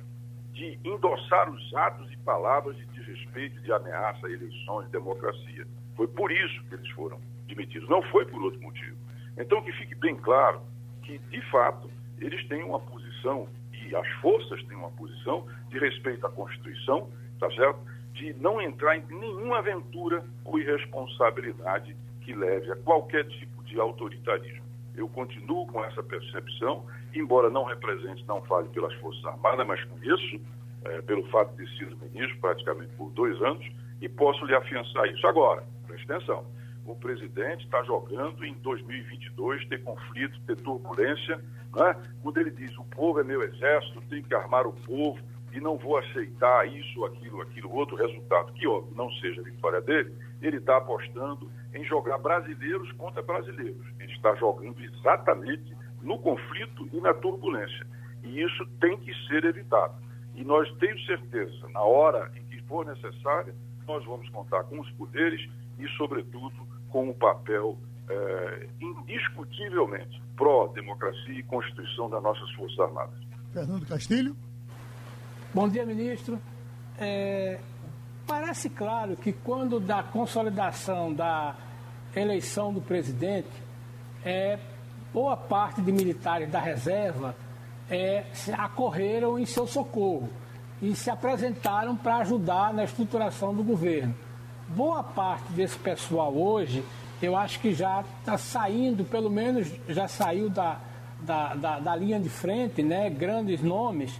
de endossar os atos e palavras de desrespeito, de ameaça a eleições, democracia. Foi por isso que eles foram demitidos, não foi por outro motivo. Então, que fique bem claro que, de fato, eles têm uma posição, as forças têm uma posição, de respeito à Constituição, tá certo? De não entrar em nenhuma aventura ou irresponsabilidade que leve a qualquer tipo de autoritarismo. Eu continuo com essa percepção, embora não represente, não fale pelas Forças Armadas, mas conheço, é, pelo fato de sido ministro praticamente por dois anos, e posso lhe afiançar isso. Agora, preste atenção, o presidente está jogando em 2022 ter conflito, ter turbulência, né? quando ele diz o povo é meu exército, tem que armar o povo e não vou aceitar isso, aquilo, aquilo, outro resultado, que óbvio não seja a vitória dele, ele está apostando em jogar brasileiros contra brasileiros. Ele está jogando exatamente no conflito e na turbulência. E isso tem que ser evitado. E nós temos certeza, na hora em que for necessária, nós vamos contar com os poderes e, sobretudo, com um papel é, indiscutivelmente pró-democracia e constituição das nossas Forças Armadas. Fernando Castilho. Bom dia, ministro. É, Parece claro que quando da consolidação da eleição do presidente, é, boa parte de militares da reserva é, se acorreram em seu socorro e se apresentaram para ajudar na estruturação do governo. Boa parte desse pessoal hoje, eu acho que já está saindo, pelo menos já saiu da, da, da, da linha de frente, né, grandes nomes,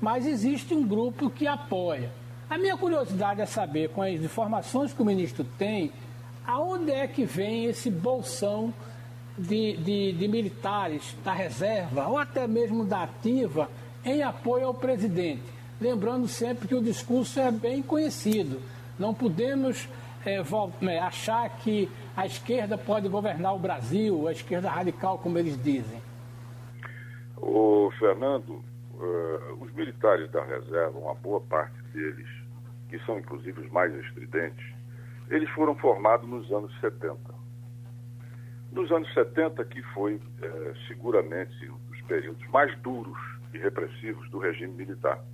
mas existe um grupo que apoia. A minha curiosidade é saber, com as informações que o ministro tem, aonde é que vem esse bolsão de, de, de, militares da reserva ou até mesmo da ativa em apoio ao presidente. Lembrando sempre que o discurso é bem conhecido. Não podemos é, achar que a esquerda pode governar o Brasil, a esquerda radical, como eles dizem. O Fernando, uh, os militares da reserva, uma boa parte deles, que são inclusive os mais estridentes, eles foram formados nos anos 70. Nos anos 70, que foi é, seguramente um dos períodos mais duros e repressivos do regime militar.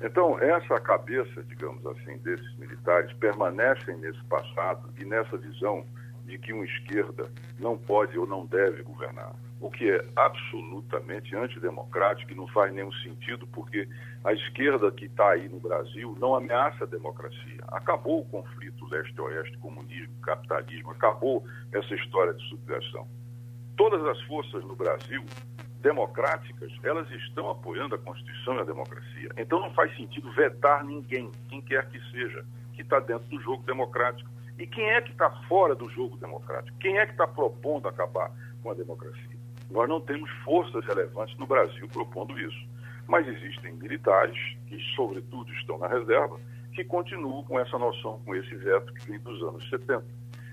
Então, essa cabeça, digamos assim, desses militares permanecem nesse passado e nessa visão de que uma esquerda não pode ou não deve governar o que é absolutamente antidemocrático e não faz nenhum sentido, porque a esquerda que está aí no Brasil não ameaça a democracia. Acabou o conflito leste-oeste, comunismo, capitalismo, acabou essa história de subversão. Todas as forças no Brasil democráticas, elas estão apoiando a Constituição e a democracia. Então não faz sentido vetar ninguém, quem quer que seja, que está dentro do jogo democrático. E quem é que está fora do jogo democrático? Quem é que está propondo acabar com a democracia? Nós não temos forças relevantes no Brasil propondo isso. Mas existem militares, que sobretudo estão na reserva, que continuam com essa noção, com esse veto que vem dos anos 70.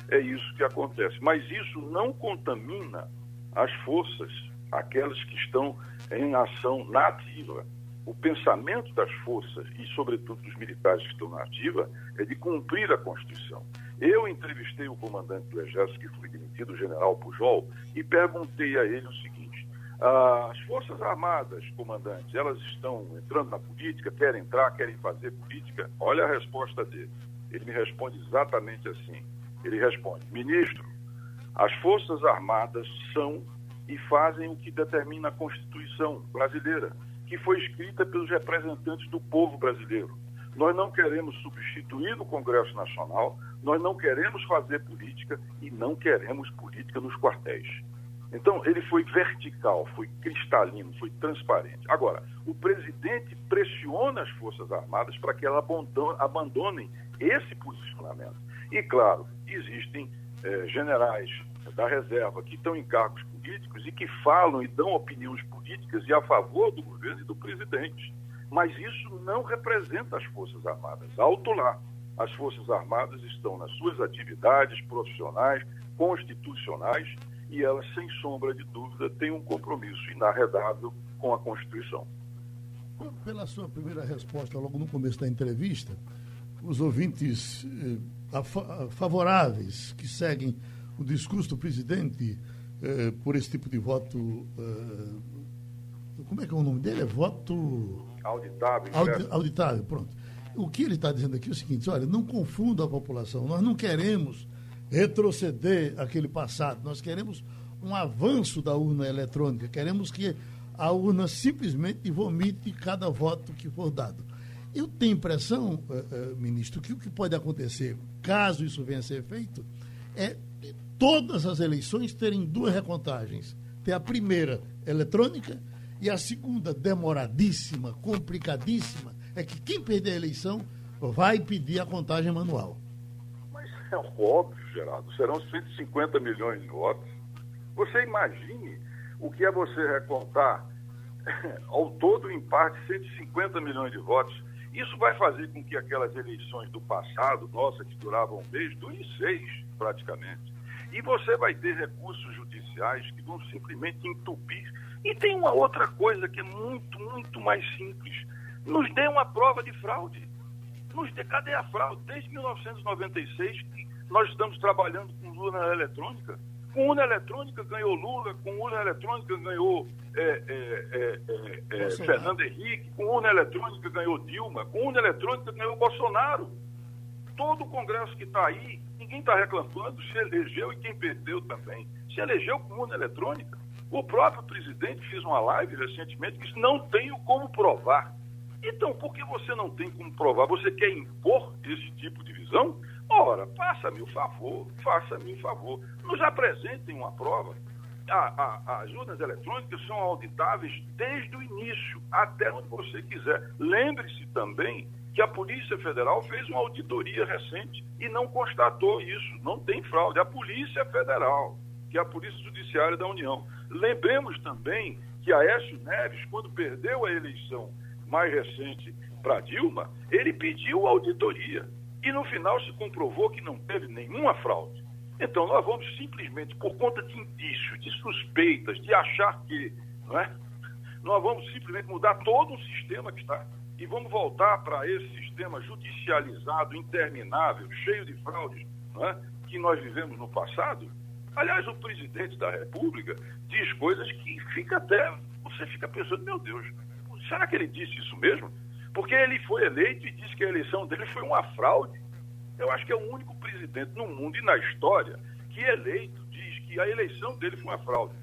É isso que acontece. Mas isso não contamina as forças, aquelas que estão em ação nativa. O pensamento das forças, e sobretudo dos militares que estão na ativa, é de cumprir a Constituição. Eu entrevistei o comandante do Exército, que foi demitido, o general Pujol, e perguntei a ele o seguinte: ah, as Forças Armadas, comandante, elas estão entrando na política, querem entrar, querem fazer política? Olha a resposta dele. Ele me responde exatamente assim. Ele responde: ministro, as Forças Armadas são e fazem o que determina a Constituição brasileira, que foi escrita pelos representantes do povo brasileiro. Nós não queremos substituir o Congresso Nacional, nós não queremos fazer política e não queremos política nos quartéis. Então, ele foi vertical, foi cristalino, foi transparente. Agora, o presidente pressiona as Forças Armadas para que elas abandonem esse posicionamento. E, claro, existem eh, generais da reserva que estão em cargos políticos e que falam e dão opiniões políticas e a favor do governo e do presidente. Mas isso não representa as Forças Armadas. Alto lá. As Forças Armadas estão nas suas atividades profissionais, constitucionais, e elas, sem sombra de dúvida, têm um compromisso inarredável com a Constituição. Pela sua primeira resposta, logo no começo da entrevista, os ouvintes eh, favoráveis que seguem o discurso do presidente eh, por esse tipo de voto. Eh, como é que é o nome dele? É voto. Auditável. Audi, auditável, pronto. O que ele está dizendo aqui é o seguinte: olha, não confunda a população. Nós não queremos retroceder aquele passado. Nós queremos um avanço da urna eletrônica. Queremos que a urna simplesmente vomite cada voto que for dado. Eu tenho impressão, uh, ministro, que o que pode acontecer, caso isso venha a ser feito, é todas as eleições terem duas recontagens. Ter a primeira eletrônica e a segunda, demoradíssima, complicadíssima, é que quem perder a eleição vai pedir a contagem manual. Mas é óbvio, Geraldo, serão 150 milhões de votos. Você imagine o que é você recontar ao todo em parte 150 milhões de votos. Isso vai fazer com que aquelas eleições do passado, nossa, que duravam um mês, durem seis praticamente. E você vai ter recursos judiciais que vão simplesmente entupir. E tem uma outra coisa que é muito, muito mais simples. Nos dê uma prova de fraude. Nos dê, cadê a fraude? Desde 1996 nós estamos trabalhando com urna eletrônica. Com urna eletrônica ganhou Lula, com urna eletrônica ganhou é, é, é, é Fernando Henrique, com urna eletrônica ganhou Dilma, com urna eletrônica ganhou Bolsonaro. todo o Congresso que está aí, ninguém está reclamando, se elegeu e quem perdeu também. Se elegeu com urna eletrônica. O próprio presidente fez uma live recentemente que disse: não tenho como provar. Então, por que você não tem como provar? Você quer impor esse tipo de visão? Ora, faça-me o favor, faça-me o favor. Nos apresentem uma prova. A, a, as urnas eletrônicas são auditáveis desde o início, até onde você quiser. Lembre-se também que a Polícia Federal fez uma auditoria recente e não constatou isso. Não tem fraude. A Polícia Federal, que é a Polícia Judiciária da União. Lembremos também que Aécio Neves, quando perdeu a eleição mais recente para Dilma, ele pediu auditoria. E no final se comprovou que não teve nenhuma fraude. Então nós vamos simplesmente, por conta de indícios, de suspeitas, de achar que, não é? Nós vamos simplesmente mudar todo o sistema que está e vamos voltar para esse sistema judicializado, interminável, cheio de fraudes, não é? que nós vivemos no passado. Aliás, o presidente da República diz coisas que fica até. Você fica pensando, meu Deus, será que ele disse isso mesmo? Porque ele foi eleito e disse que a eleição dele foi uma fraude. Eu acho que é o único presidente no mundo e na história que eleito diz que a eleição dele foi uma fraude.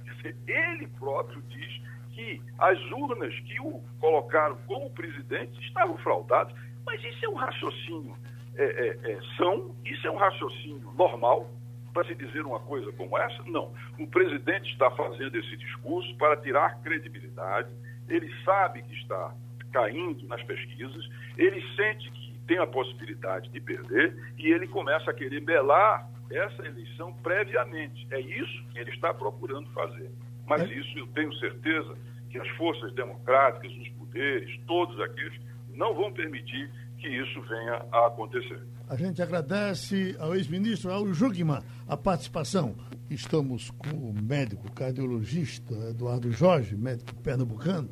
Ele próprio diz que as urnas que o colocaram como presidente estavam fraudadas. Mas isso é um raciocínio é, é, é, são, isso é um raciocínio normal para se dizer uma coisa como essa? Não. O presidente está fazendo esse discurso para tirar credibilidade, ele sabe que está caindo nas pesquisas, ele sente que tem a possibilidade de perder e ele começa a querer belar essa eleição previamente. É isso que ele está procurando fazer. Mas é. isso eu tenho certeza que as forças democráticas, os poderes, todos aqueles, não vão permitir que isso venha a acontecer. A gente agradece ao ex-ministro Raul Jugman a participação. Estamos com o médico cardiologista Eduardo Jorge, médico pernambucano.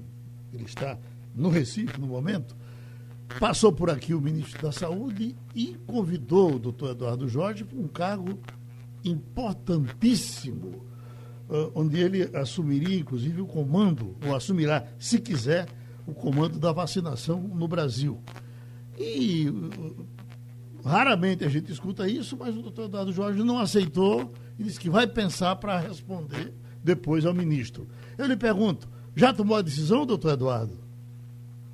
Ele está no Recife no momento. Passou por aqui o ministro da Saúde e convidou o doutor Eduardo Jorge para um cargo importantíssimo uh, onde ele assumiria, inclusive, o comando, ou assumirá, se quiser, o comando da vacinação no Brasil. E uh, raramente a gente escuta isso, mas o doutor Eduardo Jorge não aceitou e disse que vai pensar para responder depois ao ministro. Eu lhe pergunto, já tomou a decisão, doutor Eduardo?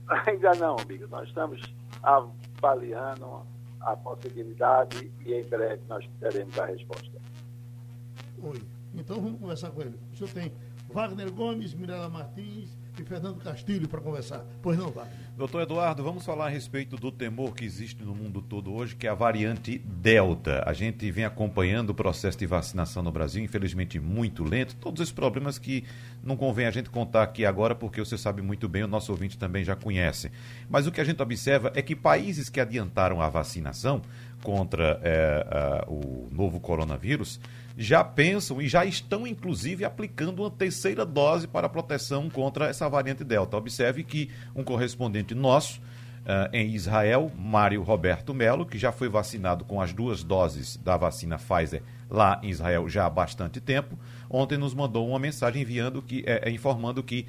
Ainda não, amigo. Nós estamos avaliando a possibilidade e em breve nós teremos a resposta. Oi. Então vamos conversar com ele. O senhor tem Wagner Gomes, Mirela Martins e Fernando Castilho para conversar. Pois não, Wagner? Doutor Eduardo, vamos falar a respeito do temor que existe no mundo todo hoje, que é a variante Delta. A gente vem acompanhando o processo de vacinação no Brasil, infelizmente muito lento. Todos esses problemas que não convém a gente contar aqui agora, porque você sabe muito bem, o nosso ouvinte também já conhece. Mas o que a gente observa é que países que adiantaram a vacinação contra é, o novo coronavírus já pensam e já estão, inclusive, aplicando uma terceira dose para proteção contra essa variante Delta. Observe que um correspondente nosso uh, em Israel, Mário Roberto Melo, que já foi vacinado com as duas doses da vacina Pfizer lá em Israel já há bastante tempo, ontem nos mandou uma mensagem enviando que, é, informando que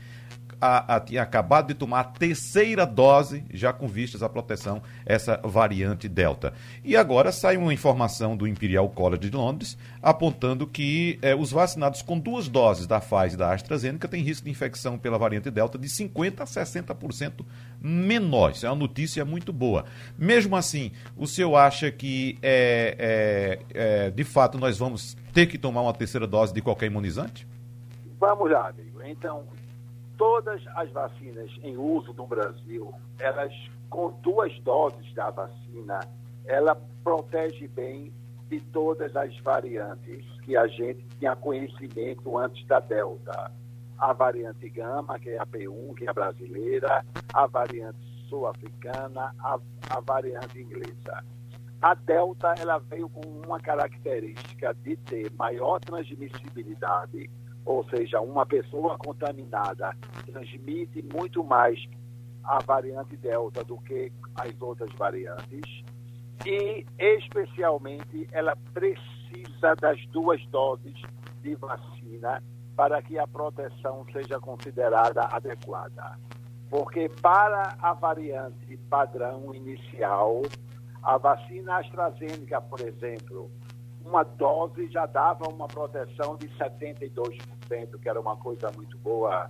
a, a, tinha acabado de tomar a terceira dose, já com vistas à proteção, essa variante Delta. E agora sai uma informação do Imperial College de Londres apontando que eh, os vacinados com duas doses da Pfizer e da AstraZeneca têm risco de infecção pela variante Delta de 50% a 60% menor. Isso é uma notícia muito boa. Mesmo assim, o senhor acha que, é, é, é, de fato, nós vamos ter que tomar uma terceira dose de qualquer imunizante? Vamos lá, amigo. Então, todas as vacinas em uso no Brasil, elas com duas doses da vacina, ela protege bem de todas as variantes que a gente tinha conhecimento antes da Delta. A variante Gama, que é a P1, que é a brasileira, a variante sul-africana, a, a variante inglesa. A Delta ela veio com uma característica de ter maior transmissibilidade ou seja, uma pessoa contaminada transmite muito mais a variante Delta do que as outras variantes e, especialmente, ela precisa das duas doses de vacina para que a proteção seja considerada adequada. Porque para a variante padrão inicial, A vacina AstraZeneca, por exemplo, uma dose já dava uma proteção de 72%, que era uma coisa muito boa.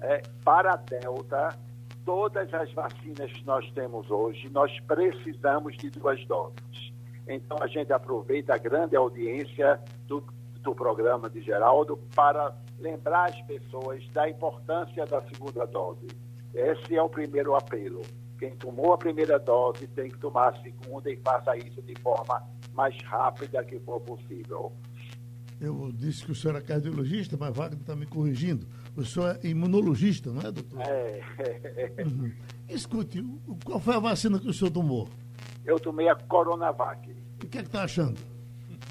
É, para a Delta, todas as vacinas que nós temos hoje, nós precisamos de duas doses. Então, a gente aproveita a grande audiência do, do programa de Geraldo para lembrar as pessoas da importância da segunda dose. Esse é o primeiro apelo. Quem tomou a primeira dose tem que tomar a segunda e faça isso de forma mais rápida que for possível. Eu disse que o senhor é cardiologista, mas Wagner está me corrigindo. O senhor é imunologista, não é, doutor? É. Uhum. Escute, qual foi a vacina que o senhor tomou? Eu tomei a Coronavac. O que é que está achando?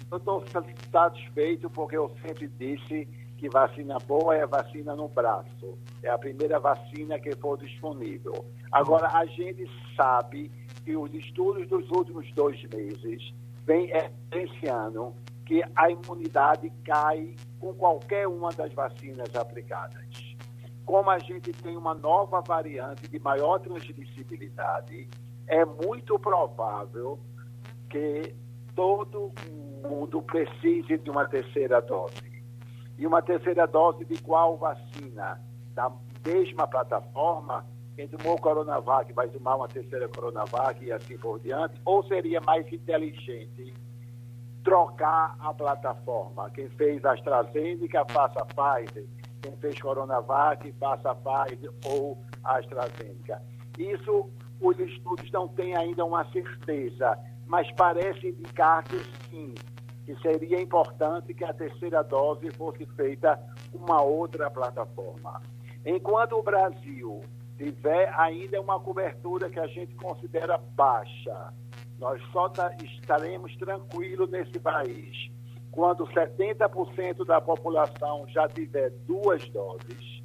Eu estou satisfeito porque eu sempre disse que vacina boa é a vacina no braço. É a primeira vacina que for disponível. Agora, a gente sabe que os estudos dos últimos dois meses vem evidenciando que a imunidade cai com qualquer uma das vacinas aplicadas. Como a gente tem uma nova variante de maior transmissibilidade, é muito provável que todo mundo precise de uma terceira dose. E uma terceira dose de qual vacina? Da mesma plataforma, quem tomou Coronavac vai tomar uma terceira Coronavac e assim por diante, ou seria mais inteligente trocar a plataforma? Quem fez AstraZeneca, faça Pfizer. Quem fez Coronavac, faça Pfizer ou AstraZeneca. Isso os estudos não têm ainda uma certeza, mas parece indicar que sim, que seria importante que a terceira dose fosse feita uma outra plataforma. Enquanto o Brasil tiver ainda uma cobertura que a gente considera baixa, nós só tá, estaremos tranquilos nesse país quando 70% da população já tiver duas doses.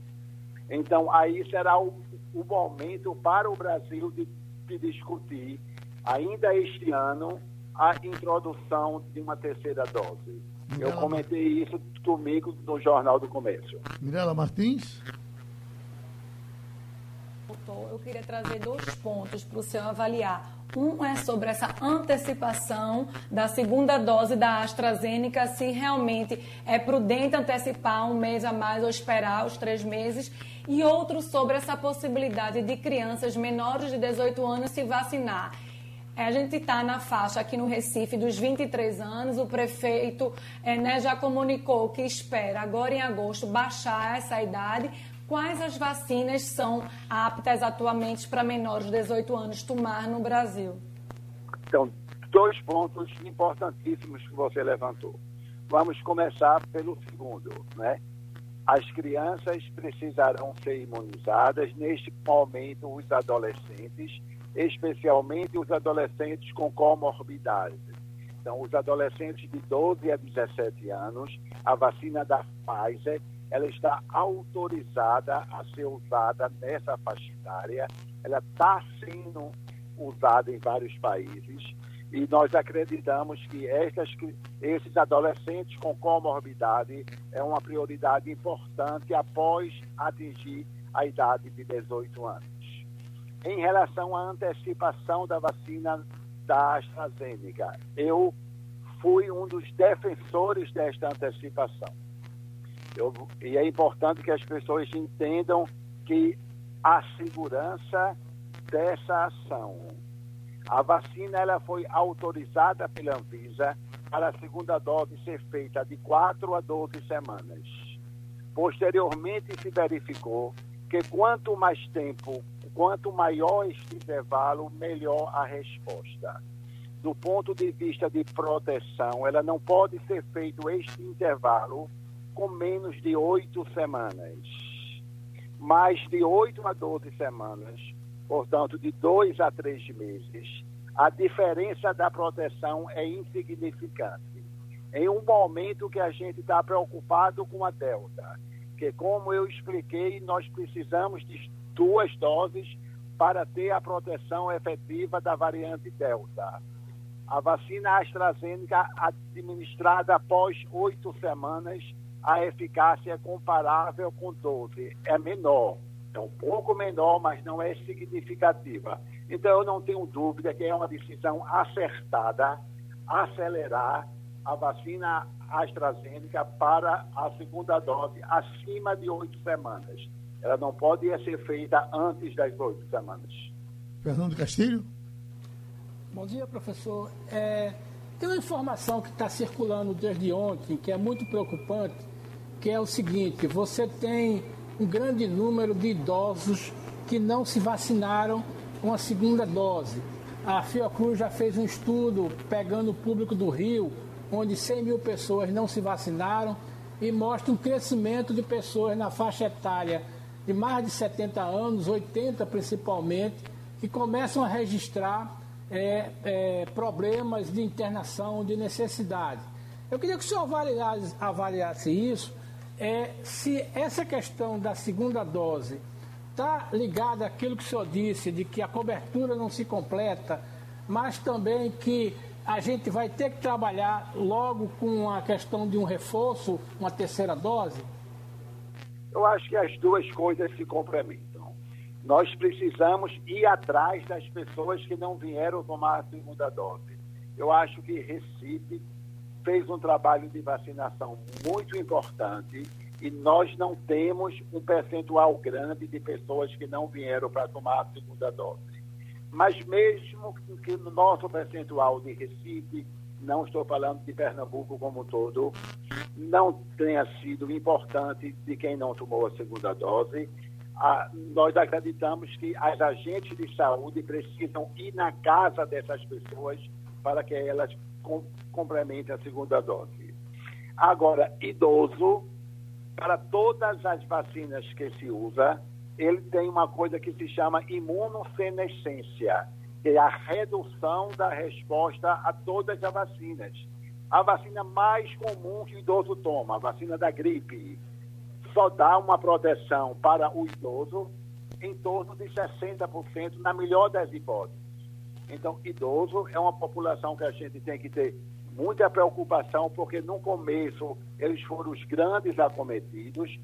Então, aí será o, o momento para o Brasil de, de discutir, ainda este ano, a introdução de uma terceira dose. Mirela Eu comentei isso domingo no Jornal do Comércio. Mirela Martins? Eu queria trazer dois pontos para o senhor avaliar. Um é sobre essa antecipação da segunda dose da AstraZeneca, se realmente é prudente antecipar um mês a mais ou esperar os três meses. E outro sobre essa possibilidade de crianças menores de 18 anos se vacinar. É, a gente está na faixa aqui no Recife dos 23 anos. O prefeito é, né, já comunicou que espera agora em agosto baixar essa idade Quais as vacinas são aptas atualmente para menores de 18 anos tomar no Brasil? Então, dois pontos importantíssimos que você levantou. Vamos começar pelo segundo, né? As crianças precisarão ser imunizadas, neste momento os adolescentes, especialmente os adolescentes com comorbidades. Então, os adolescentes de 12 a 17 anos, a vacina da Pfizer ela está autorizada a ser usada nessa faixa etária, ela está sendo usada em vários países. E nós acreditamos que esses adolescentes com comorbidade é uma prioridade importante após atingir a idade de 18 anos. Em relação à antecipação da vacina da AstraZeneca, eu fui um dos defensores desta antecipação eu, e é importante que as pessoas entendam que a segurança dessa ação. A vacina ela foi autorizada pela Anvisa para a segunda dose ser feita de 4 a 12 semanas. Posteriormente se verificou que quanto mais tempo, quanto maior este intervalo, melhor a resposta. Do ponto de vista de proteção, ela não pode ser feito este intervalo com menos de oito semanas. Mais de oito a doze semanas, portanto, de dois a três meses, a diferença da proteção é insignificante. Em um momento que a gente está preocupado com a Delta, que, como eu expliquei, nós precisamos de duas doses para ter a proteção efetiva da variante Delta. A vacina AstraZeneca administrada após oito semanas a eficácia é comparável com 12. É menor, é um pouco menor, mas não é significativa. Então, eu não tenho dúvida que é uma decisão acertada acelerar a vacina AstraZeneca para a segunda dose acima de oito semanas. Ela não pode ser feita antes das oito semanas. Fernando Castilho? Bom dia, professor. É, tem uma informação que está circulando desde ontem, que é muito preocupante, que é o seguinte: você tem um grande número de idosos que não se vacinaram com a segunda dose. A Fiocruz já fez um estudo pegando o público do Rio, onde 100 mil pessoas não se vacinaram, e mostra um crescimento de pessoas na faixa etária de mais de 70 anos, 80 principalmente, que começam a registrar é, é, problemas de internação, de necessidade. Eu queria que o senhor avaliasse, avaliasse isso, é, se essa questão da segunda dose está ligada àquilo que o senhor disse, de que a cobertura não se completa, mas também que a gente vai ter que trabalhar logo com a questão de um reforço, uma terceira dose? Eu acho que as duas coisas se complementam. Nós precisamos ir atrás das pessoas que não vieram tomar a segunda dose. Eu acho que Recife fez um trabalho de vacinação muito importante e nós não temos um percentual grande de pessoas que não vieram para tomar a segunda dose. Mas mesmo que no nosso percentual de Recife não estou falando de Pernambuco como um todo, não tenha sido importante de quem não tomou a segunda dose. Nós acreditamos que as agentes de saúde precisam ir na casa dessas pessoas para que elas com, complementem a segunda dose. Agora, idoso, para todas as vacinas que se usa, ele tem uma coisa que se chama imunossenescência que é a redução da resposta a todas as vacinas. A vacina mais comum que o idoso toma, a vacina da gripe, só dá uma proteção para o idoso em torno de 60%, na melhor das hipóteses. Então, idoso é uma população que a gente tem que ter muita preocupação, porque no começo eles foram os grandes acometidos,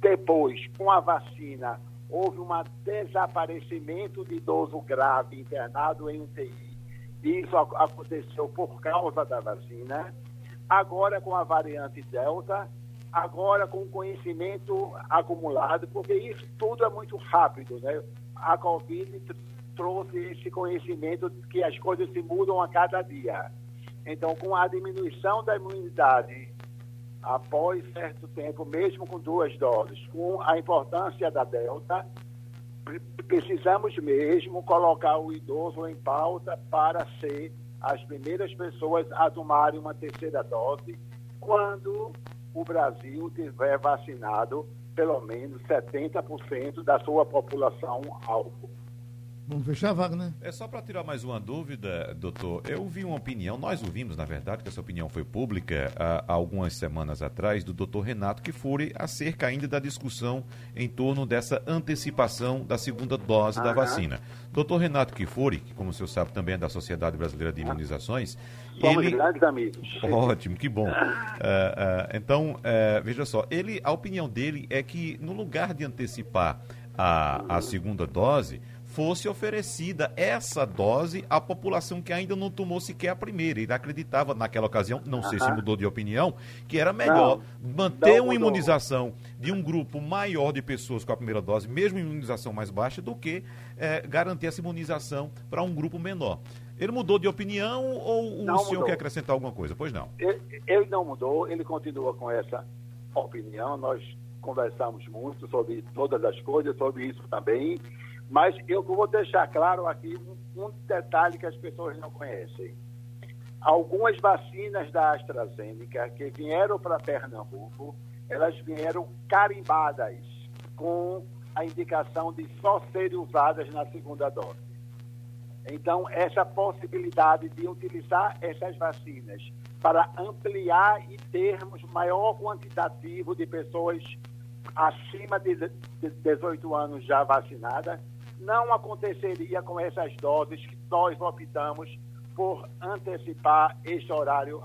depois, com a vacina, houve um desaparecimento de idoso grave internado em UTI. Isso aconteceu por causa da vacina. Agora, com a variante Delta, agora com o conhecimento acumulado, porque isso tudo é muito rápido, né? A Covid trouxe esse conhecimento de que as coisas se mudam a cada dia. Então, com a diminuição da imunidade após certo tempo, mesmo com duas doses, com a importância da Delta, precisamos mesmo colocar o idoso em pauta para ser as primeiras pessoas a tomarem uma terceira dose quando o Brasil tiver vacinado pelo menos 70% da sua população alvo. Vamos fechar, Wagner? É só para tirar mais uma dúvida, doutor. Eu vi uma opinião, nós ouvimos, na verdade, que essa opinião foi pública há, algumas semanas atrás, do doutor Renato Kifuri, acerca ainda da discussão em torno dessa antecipação da segunda dose da vacina. Doutor Renato Kifuri, que, como o senhor sabe, também é da Sociedade Brasileira de Imunizações. Somos ele... grandes amigos. Ótimo, que bom. Uh, uh, então, uh, veja só, ele, a opinião dele é que, no lugar de antecipar a, a segunda dose fosse oferecida essa dose à população que ainda não tomou sequer a primeira. Ele acreditava naquela ocasião, não uh -huh. sei se mudou de opinião, que era melhor não, manter não uma imunização de um grupo maior de pessoas com a primeira dose, mesmo imunização mais baixa, do que é, garantir essa imunização para um grupo menor. Ele mudou de opinião ou não o senhor mudou. quer acrescentar alguma coisa? Pois não. Ele, ele não mudou, ele continua com essa opinião. Nós conversamos muito sobre todas as coisas, sobre isso também. Mas eu vou deixar claro aqui um, um detalhe que as pessoas não conhecem. Algumas vacinas da AstraZeneca que vieram para Pernambuco, elas vieram carimbadas com a indicação de só serem usadas na segunda dose. Então, essa possibilidade de utilizar essas vacinas para ampliar e termos maior quantitativo de pessoas acima de 18 anos já vacinadas não aconteceria com essas doses que nós optamos por antecipar esse horário,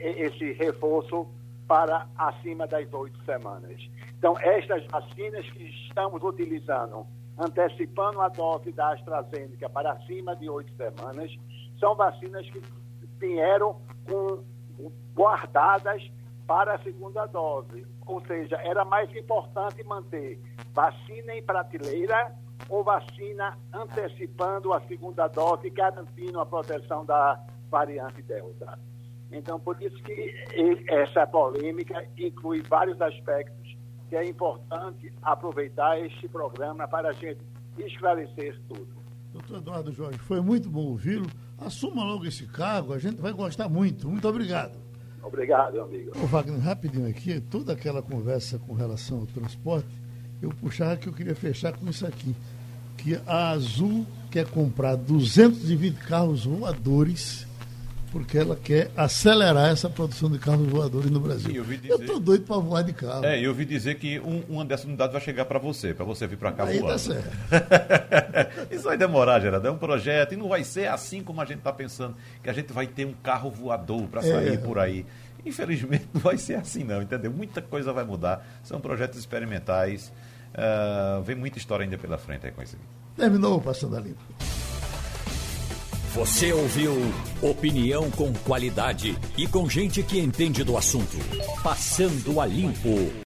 esse reforço para acima das oito semanas. Então, estas vacinas que estamos utilizando antecipando a dose da AstraZeneca para cima de oito semanas, são vacinas que vieram com, guardadas para a segunda dose. Ou seja, era mais importante manter vacina em prateleira ou vacina antecipando a segunda dose, garantindo a proteção da variante Delta. Então, por isso que essa polêmica inclui vários aspectos que é importante aproveitar este programa para a gente esclarecer tudo. Doutor Eduardo Jorge, foi muito bom ouvi-lo. Assuma logo esse cargo, a gente vai gostar muito. Muito obrigado. Obrigado, amigo. Ô, Wagner, rapidinho aqui, toda aquela conversa com relação ao transporte, eu puxava que eu queria fechar com isso aqui. Que a Azul quer comprar 220 carros voadores porque ela quer acelerar essa produção de carros voadores no Brasil. Sim, eu estou doido para voar de carro. É, eu ouvi dizer que um, uma dessas unidades vai chegar para você, para você vir para cá Aí voando. Tá certo. Isso vai demorar, Geraldo. É um projeto e não vai ser assim como a gente está pensando, que a gente vai ter um carro voador para sair é. por aí. Infelizmente não vai ser assim não, entendeu? Muita coisa vai mudar. São projetos experimentais. Uh, vem muita história ainda pela frente aí com isso aqui. Terminou o Passando a Limpo. Você ouviu opinião com qualidade e com gente que entende do assunto. Passando a limpo.